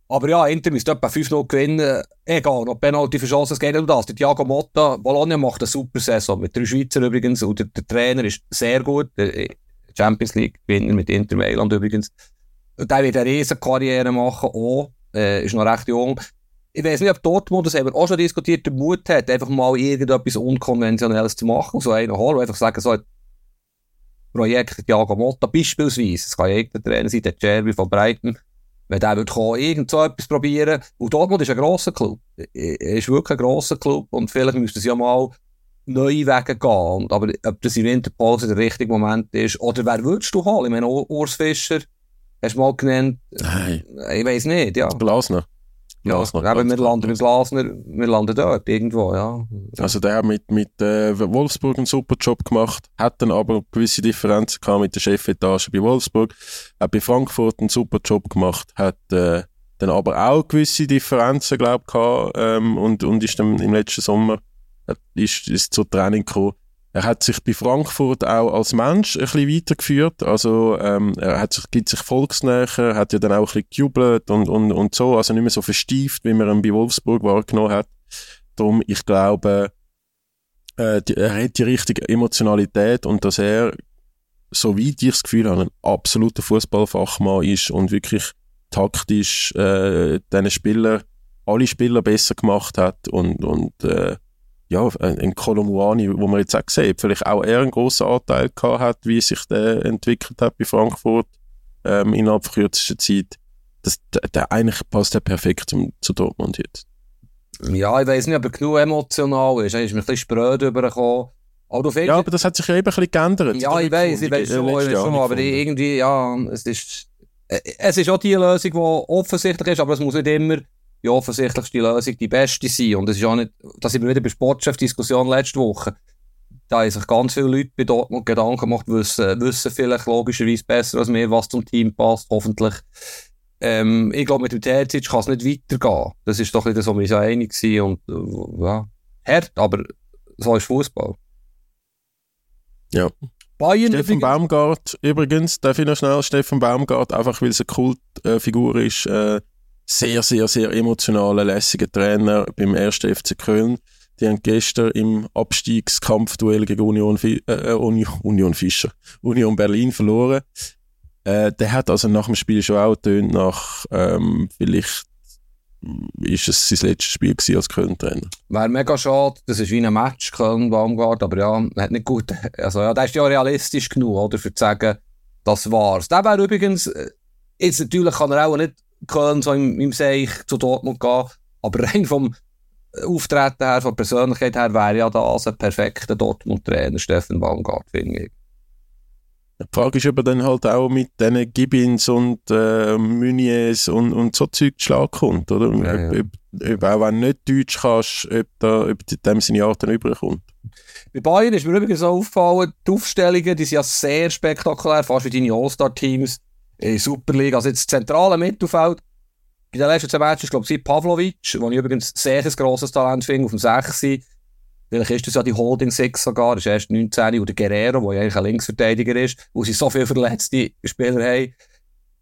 Aber ja, Inter müsste etwa 5-0 gewinnen. Egal, noch Penalty verschossen, es geht um das. Der Thiago Motta, Bologna macht eine super Saison, mit drei Schweizer übrigens, und der, der Trainer ist sehr gut, der Champions League Gewinner mit Inter Mailand übrigens. Und der wird eine riesen Karriere machen, auch, äh, ist noch recht jung. Ich weiß nicht, ob Dortmund, das wir auch schon diskutiert, den Mut hat, einfach mal irgendetwas Unkonventionelles zu machen, so einen holen, einfach sagen, so ein Projekt Thiago Motta beispielsweise, es kann ja irgendein Trainer sein, der Jeremy von Breiten, wenn der würde kommen, irgend so etwas probieren. Und Dortmund ist ein grosser Club. Er ist wirklich ein grosser Club und vielleicht müsste es ja mal neue Wege gehen. Und, aber ob das in Winterpause der richtige Moment ist, oder wer würdest du holen? Ich meine, Urs Fischer, Hast du mal genannt? Nein. Ich weiß nicht, ja. Glasner. Glasner. Ja, aber wir landen mit Glasner, wir landen dort irgendwo, ja. Also der hat mit, mit äh, Wolfsburg einen super Job gemacht, hat dann aber gewisse Differenzen gehabt mit der Chefetage bei Wolfsburg, hat bei Frankfurt einen super Job gemacht, hat äh, dann aber auch gewisse Differenzen, glaube ich, gehabt, ähm, und, und ist dann im letzten Sommer ist, ist zur Training gekommen er hat sich bei Frankfurt auch als Mensch ein bisschen weitergeführt. Also, ähm, er hat sich, gibt sich volksnäher, hat ja dann auch ein bisschen gejubelt und, und, und so. Also nicht mehr so verstieft, wie man ihn bei Wolfsburg wahrgenommen hat. Darum, ich glaube, äh, die, er hat die richtige Emotionalität und dass er, so weit ich das Gefühl habe, ein absoluter Fußballfachmann ist und wirklich taktisch äh, diesen Spieler, alle Spieler besser gemacht hat und, und äh, ja, ein Kolomuani, wo man jetzt auch sieht, vielleicht auch eher einen grossen Anteil gehabt hat, wie sich der entwickelt hat bei Frankfurt ähm, innerhalb kürzester Zeit. Das, der, der eigentlich passt der perfekt zum, zu Dortmund jetzt. Ja, ich weiß nicht, ob er genug emotional ist. Er ist mir ein bisschen spröd übergekommen. Aber ja, aber das hat sich ja eben ein bisschen geändert. Ja, ich weiß, ich weiß schon, ich schon aber irgendwie, ja, es ist, äh, es ist auch die Lösung, die offensichtlich ist, aber es muss nicht immer die offensichtlichste Lösung die beste sein. Und es ist auch nicht, da sind wir wieder bei Sportchef-Diskussion letzte Woche. Da haben sich ganz viele Leute bei Dortmund Gedanken gemacht, wissen, wissen vielleicht logischerweise besser als mir, was zum Team passt, hoffentlich. Ähm, ich glaube, mit dem Terzic kann es nicht weitergehen. Das ist doch nicht so, wir sind einig gewesen und, äh, ja, hart, aber so ist Fußball. Ja. Bayern Steffen Baumgart, übrigens, darf ich noch schnell, Steffen Baumgart, einfach weil es eine Kultfigur äh, ist, äh, sehr, sehr, sehr emotionaler, lässiger Trainer beim 1. FC Köln. Die haben gestern im Abstiegskampfduell gegen Union, äh, Union, Union Fischer, Union Berlin verloren. Äh, der hat also nach dem Spiel schon auch tönt nach, ähm, vielleicht ist es sein letztes Spiel gewesen als Köln-Trainer. Wäre mega schade, das ist wie ein Match, Köln-Baumgart, aber ja, hat nicht gut, also ja, der ist ja realistisch genug, oder, für zu sagen, das war's. Der wäre übrigens, äh, jetzt natürlich kann er auch nicht Köln so im, im Seich zu Dortmund gehen, aber <laughs> rein vom Auftreten her, von der Persönlichkeit her, wäre ja das ein perfekter Dortmund-Trainer, Steffen Baumgart, finde ich. Die Frage ist, ob er dann halt auch mit diesen Gibbins und äh, Muniers und, und so Zeug Schlag kommt, oder? Ja, ja. Ob, ob, auch wenn du nicht Deutsch kannst, ob, da, ob dem seine Art dann überkommt. Bei Bayern ist mir übrigens so aufgefallen, die Aufstellungen, die sind ja sehr spektakulär, fast wie deine All-Star-Teams in Superliga. Also jetzt das zentrale Mittelfeld, bei den letzten zwei Matches, glaube ich, Pavlovic, wo ich übrigens sehr ein grosses Talent finde, auf dem 6. Vielleicht ist das ja die Holding Six sogar, das ist erst 19 oder Guerrero, der ja eigentlich ein Linksverteidiger ist, wo sie so viele verletzte Spieler haben.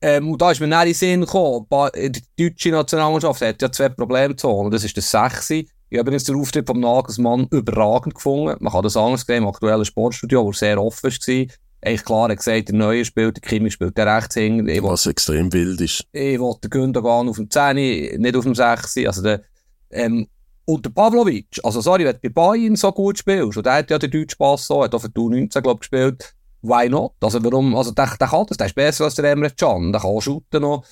Ähm, und da ist mir nicht in den Sinn gekommen, die deutsche Nationalmannschaft hat ja zwei Problemzonen, das ist das 6. Ich habe übrigens den Auftritt vom Nagelsmann überragend gefunden. Man kann das anders sehen im aktuellen Sportstudio, wo sehr offen war. Eigentlich klar er gesagt, der Neue spielt, der Kimi spielt der rechts hinten. Was extrem wild ist. Ich wollte den Gündogan auf dem 10, nicht auf dem 6. Also der, ähm, und der Pavlovic, also sorry, wenn du bei Bayern so gut spielst, und der hat ja den deutschen Pass so, hat auch für die U19, glaube ich, gespielt, why not? Also warum, also der, der kann das, der ist besser als der Emre Can, der kann shooten noch.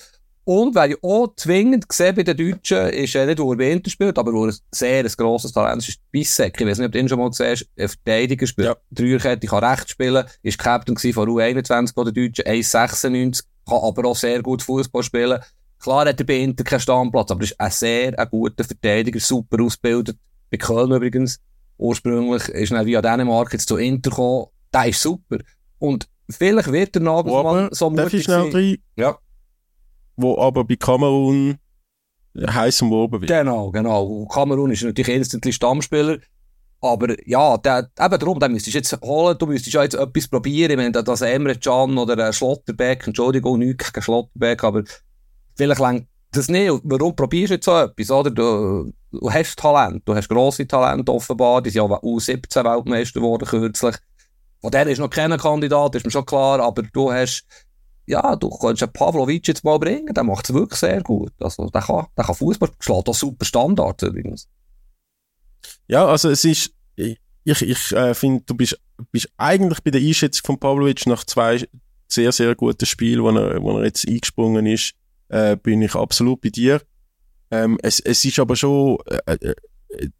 Und wer ich auch zwingend gesehen bei den Deutschen, ist äh, nicht, wo er bei Inter spielt, aber wo er sehr ein grosses Talent ist, ist Bissek. Ich weiß nicht, ob du ihn schon mal gesehen hast. Ein Verteidiger spielt ja. Dreierkette, kann rechts spielen, ist Captain von U21 von den Deutschen, 1,96, kann aber auch sehr gut Fußball spielen. Klar hat er bei Inter keinen Stammplatz, aber er ist ein sehr ein guter Verteidiger, super ausgebildet. Bei Köln übrigens. Ursprünglich ist er via Dänemark jetzt zu Inter gekommen. Der ist super. Und vielleicht wird der Nagelsmann so mutig sein. Ja. Wo aber bei Kamerun heiß umworben wird. Genau, genau. Kamerun ist natürlich instantly Stammspieler. Aber ja, der, eben darum, den müsstest du jetzt holen, du müsstest ja jetzt etwas probieren. Meine, dass Emre Can oder Schlotterbeck, Entschuldigung, nichts gegen Schlotterbeck, aber vielleicht lang das nicht. Warum probierst du jetzt so etwas, oder? Du, du hast Talent, du hast grosse Talente offenbar, die sind ja U17 Weltmeister geworden kürzlich. Von der ist noch kein Kandidat, ist mir schon klar, aber du hast, ja, du kannst einen Pavlovic jetzt mal bringen, der macht es wirklich sehr gut. Also, der kann, der kann Fußball, schlägt auch super Standards übrigens. Ja, also es ist, ich, ich äh, finde, du bist, bist eigentlich bei der Einschätzung von Pavlovic nach zwei sehr, sehr guten Spielen, wo er, wo er jetzt eingesprungen ist, äh, bin ich absolut bei dir. Ähm, es, es ist aber schon, äh, äh,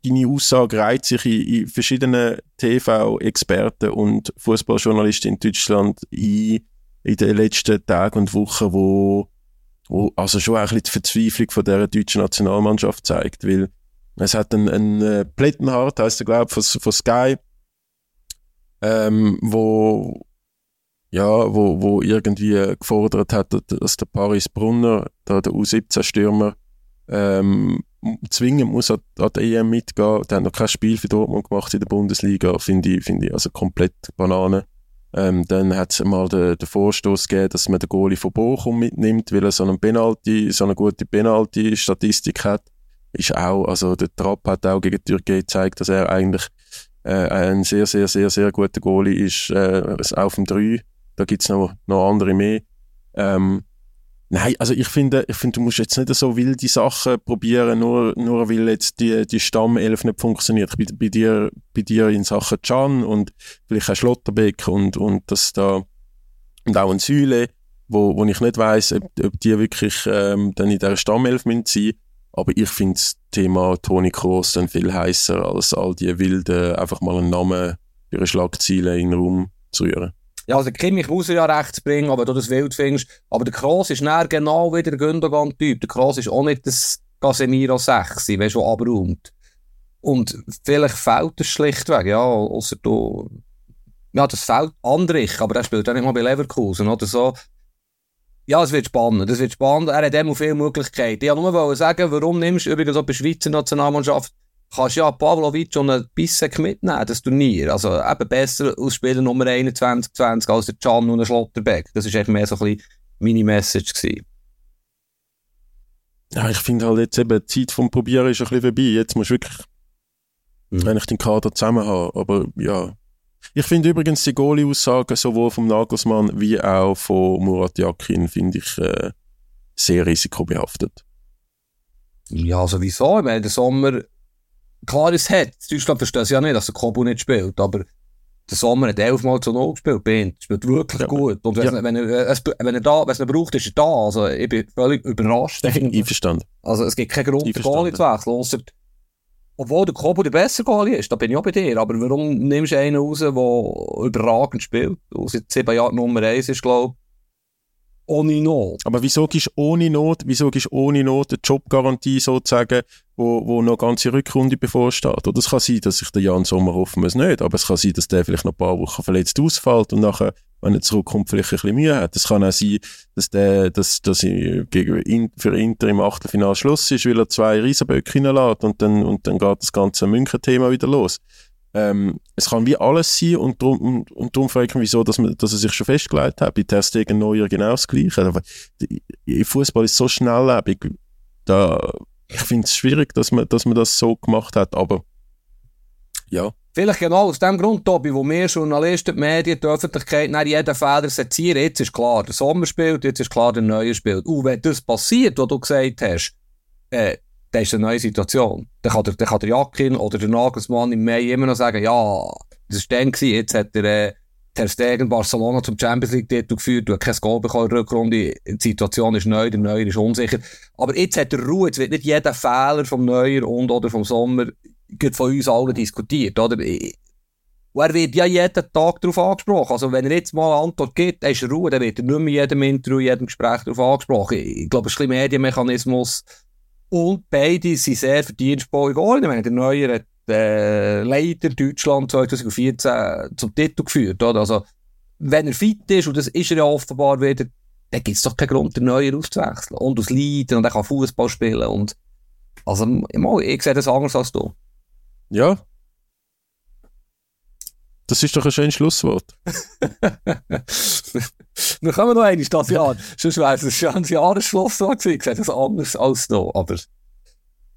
deine Aussage reiht sich in, in verschiedenen TV-Experten und Fußballjournalisten in Deutschland ein, in den letzten Tagen und Wochen, wo, wo also schon ein bisschen die Verzweiflung von der deutschen Nationalmannschaft zeigt, weil es hat einen, einen äh, Plettenhardt, heißt er glaube von, von Sky, ähm, wo ja, wo, wo irgendwie gefordert hat, dass der Paris Brunner, da der U17-Stürmer, ähm, zwingend muss an, an die EM mitgehen. Der hat noch kein Spiel für Dortmund gemacht in der Bundesliga, finde ich, finde ich also komplett Banane. Ähm, dann hat es mal den, den Vorstoß gegeben, dass man den Goalie von Bochum mitnimmt, weil er so, einen Penalty, so eine gute Penalty-Statistik hat. Ist auch, also der Trapp hat auch gegen die Türkei gezeigt, dass er eigentlich äh, ein sehr, sehr, sehr, sehr guter Goalie ist, äh, auf dem 3 da gibt's noch, noch andere mehr. Ähm, nein, also ich finde, ich finde, du musst jetzt nicht so wilde Sachen probieren, nur, nur weil jetzt die, die Stammelf nicht funktioniert. Bei, bei, dir, bei dir in Sachen Can und vielleicht ein Schlotterbeck und, und das da, und auch ein Säule, wo, wo ich nicht weiss, ob, ob die wirklich ähm, dann in dieser Stammelf sein müssen aber ich finde das Thema Toni Kroos dann viel heißer als all die wilden, einfach mal einen Namen für eine Schlagziele in den Raum zu rühren. Ja, also Kimmich muss er ja rechts bringen, aber du das wild findest. Aber der Kroos ist näher genau wie der Gündogan-Typ. Der Kroos ist auch nicht das Casemiro 6, weißt du, abräumt. Und vielleicht fehlt es schlichtweg, ja, außer du, ja, das fehlt Andrich, aber der spielt auch nicht mal bei Leverkusen oder so. Ja, es wird spannend, es wird spannend. Er hat immer viele Möglichkeiten. Ich wollte nur sagen, warum nimmst du übrigens auch bei Schweizer Nationalmannschaft kannst ja Pavlovic und ein Bissek mitnehmen, das Turnier. Also eben besser aus Spieler Nummer 21, 20 als der Can und der Schlotterbeck. Das war mehr so ein bisschen meine Message. Gewesen. Ja, ich finde halt jetzt eben, die Zeit vom Probieren ist ein bisschen vorbei. Jetzt musst du wirklich mhm. eigentlich den Kader zusammen haben. Aber ja. Ich finde übrigens die Goalie-Aussagen sowohl vom Nagelsmann wie auch von Murat Yakin finde ich äh, sehr risikobehaftet. Ja, sowieso. Also ich meine, der Sommer klar, es hat. Deutschland versteht es ja nicht, dass der Kobo nicht spielt, aber der Sommer hat elfmal zu Null gespielt, Bint. Spielt wirklich ja, gut. Und wenn, ja. wenn, er, es, wenn er da, wenn es braucht, ist er da. Also, ich bin völlig überrascht. Einverstanden. Also, es gibt keinen Grund, den Goalie zu wechseln, ausser, obwohl der Kobo der bessere Goalie ist, da bin ich auch bei dir. Aber warum nimmst du einen raus, der überragend spielt? Der seit sieben Jahren Nummer eins ist, glaube ich ohne Not. Aber wieso gibst du ohne Not, wieso gibst ohne Not eine Jobgarantie sozusagen, wo, wo noch eine ganze Rückrunde bevorsteht? Oder es kann sein, dass sich der Jan Sommer hoffen muss nicht, aber es kann sein, dass der vielleicht noch ein paar Wochen verletzt ausfällt und nachher, wenn er zurückkommt, vielleicht ein bisschen Mühe hat. Es kann auch sein, dass der, dass, dass gegen, für Inter im Achtelfinale Schluss ist, weil er zwei Riesenböcke hineinlässt und dann, und dann geht das ganze München-Thema wieder los. Ähm, es kann wie alles sein und darum, und, und darum frage ich mich wieso, dass, man, dass er sich schon festgelegt hat. Bei Ter Stegen Neuer genau das Gleiche. Aber Fußball ist so schnelllebig. Da, ich finde es schwierig, dass man, dass man das so gemacht hat, aber ja. Vielleicht genau aus dem Grund, Tobi, wo wir Journalisten, die Medien, die Öffentlichkeit nach jeden Fehler sezieren. Jetzt ist klar, der Sommer spielt, jetzt ist klar, der Neue spielt. Und wenn das passiert, was du gesagt hast, äh, dann ist eine neue Situation. Dann kann der, dann der Jakin oder der Nagelsmann im Mai immer noch sagen, ja, das war dann jetzt hat der, äh, Ter Stegen Barcelona zum Champions League Titel geführt, du hast kein Goal bekommen in der Rückrunde, die Situation ist neu, der Neuer ist unsicher. Aber jetzt hat er Ruhe, jetzt wird nicht jeder Fehler vom Neuer und oder vom Sommer von uns allen diskutiert, oder? Und er wird ja jeden Tag darauf angesprochen. Also, wenn er jetzt mal eine Antwort gibt, dann ist er Ruhe, dann wird er nicht mehr jedem Interview, in jedem Gespräch darauf angesprochen. Ich glaube, es ist ein Medienmechanismus, und beide sind sehr verdienstvoll geworden. Ich meine, der Neue hat äh, leider Deutschland 2014 zum Titel geführt. Oder? Also, wenn er fit ist, und das ist er ja offenbar wieder, dann gibt es doch keinen Grund, den Neuen auszuwechseln. Und aus Leiden, und er kann Fußball spielen. Und, also, ich sehe das anders als du. Ja, das ist doch ein schönes Schlusswort. <laughs> <laughs> Wir kommen noch einmal das Jahr. <laughs> Sonst wäre es ein schönes Jahresschlusswort gewesen. Ich sehe das anders als da. Aber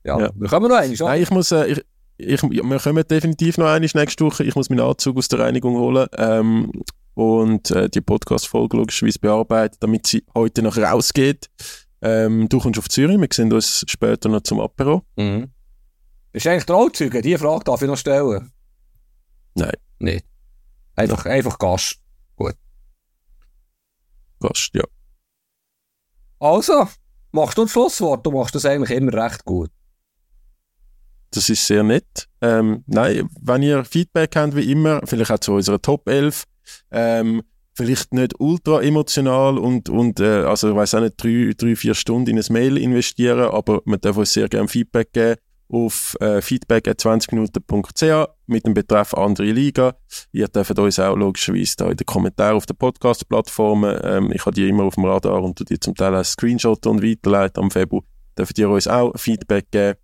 ja, ja. wir kommen noch einmal. Nein, ich muss, äh, ich, ich, wir kommen definitiv noch einmal nächste Woche. Ich muss meinen Anzug aus der Reinigung holen. Ähm, und äh, die Podcast-Folge logischerweise bearbeiten, damit sie heute noch rausgeht. Ähm, du kommst auf Zürich, wir sehen uns später noch zum Apero. Mhm. Bist du eigentlich Trauzeuge? Diese Frage darf ich noch stellen. Nein. Nicht. Einfach, ja. einfach Gast. Gut. Gast, ja. Also, machst du ein Schlusswort? Du machst das eigentlich immer recht gut. Das ist sehr nett. Ähm, nein, wenn ihr Feedback habt, wie immer, vielleicht auch zu unserer Top 11, ähm, vielleicht nicht ultra emotional und, und äh, also ich weiß auch nicht, drei, drei, vier Stunden in ein Mail investieren, aber man darf uns sehr gerne Feedback geben auf äh, feedback.20minuten.ch mit dem Betreff andere Liga. Ihr dürft uns auch logischerweise da in den Kommentaren auf den Podcast-Plattformen, ähm, ich habe die immer auf dem Radar und die zum Teil als Screenshot und weiterleiten am Februar, dürft ihr uns auch Feedback geben.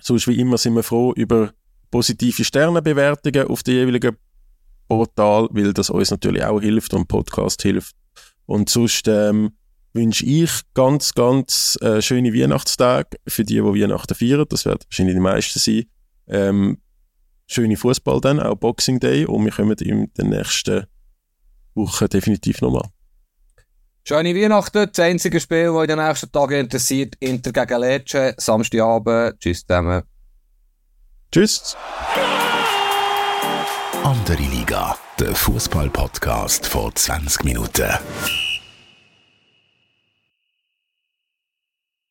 Sonst wie immer sind wir froh über positive Sternebewertungen auf den jeweiligen Portal, weil das uns natürlich auch hilft und Podcast hilft. Und sonst ähm, wünsche ich ganz, ganz äh, schöne Weihnachtstage für die, die Weihnachten feiern. Das werden wahrscheinlich die meisten sein. Ähm, schöne Fußball dann, auch Boxing Day. Und wir kommen in den nächsten Wochen definitiv nochmal. Schöne Weihnachten. Das einzige Spiel, das in den nächsten Tagen interessiert, Inter gegen Lecce, Samstagabend. Tschüss zusammen. Tschüss. Andere Liga, der Fußball-Podcast vor 20 Minuten.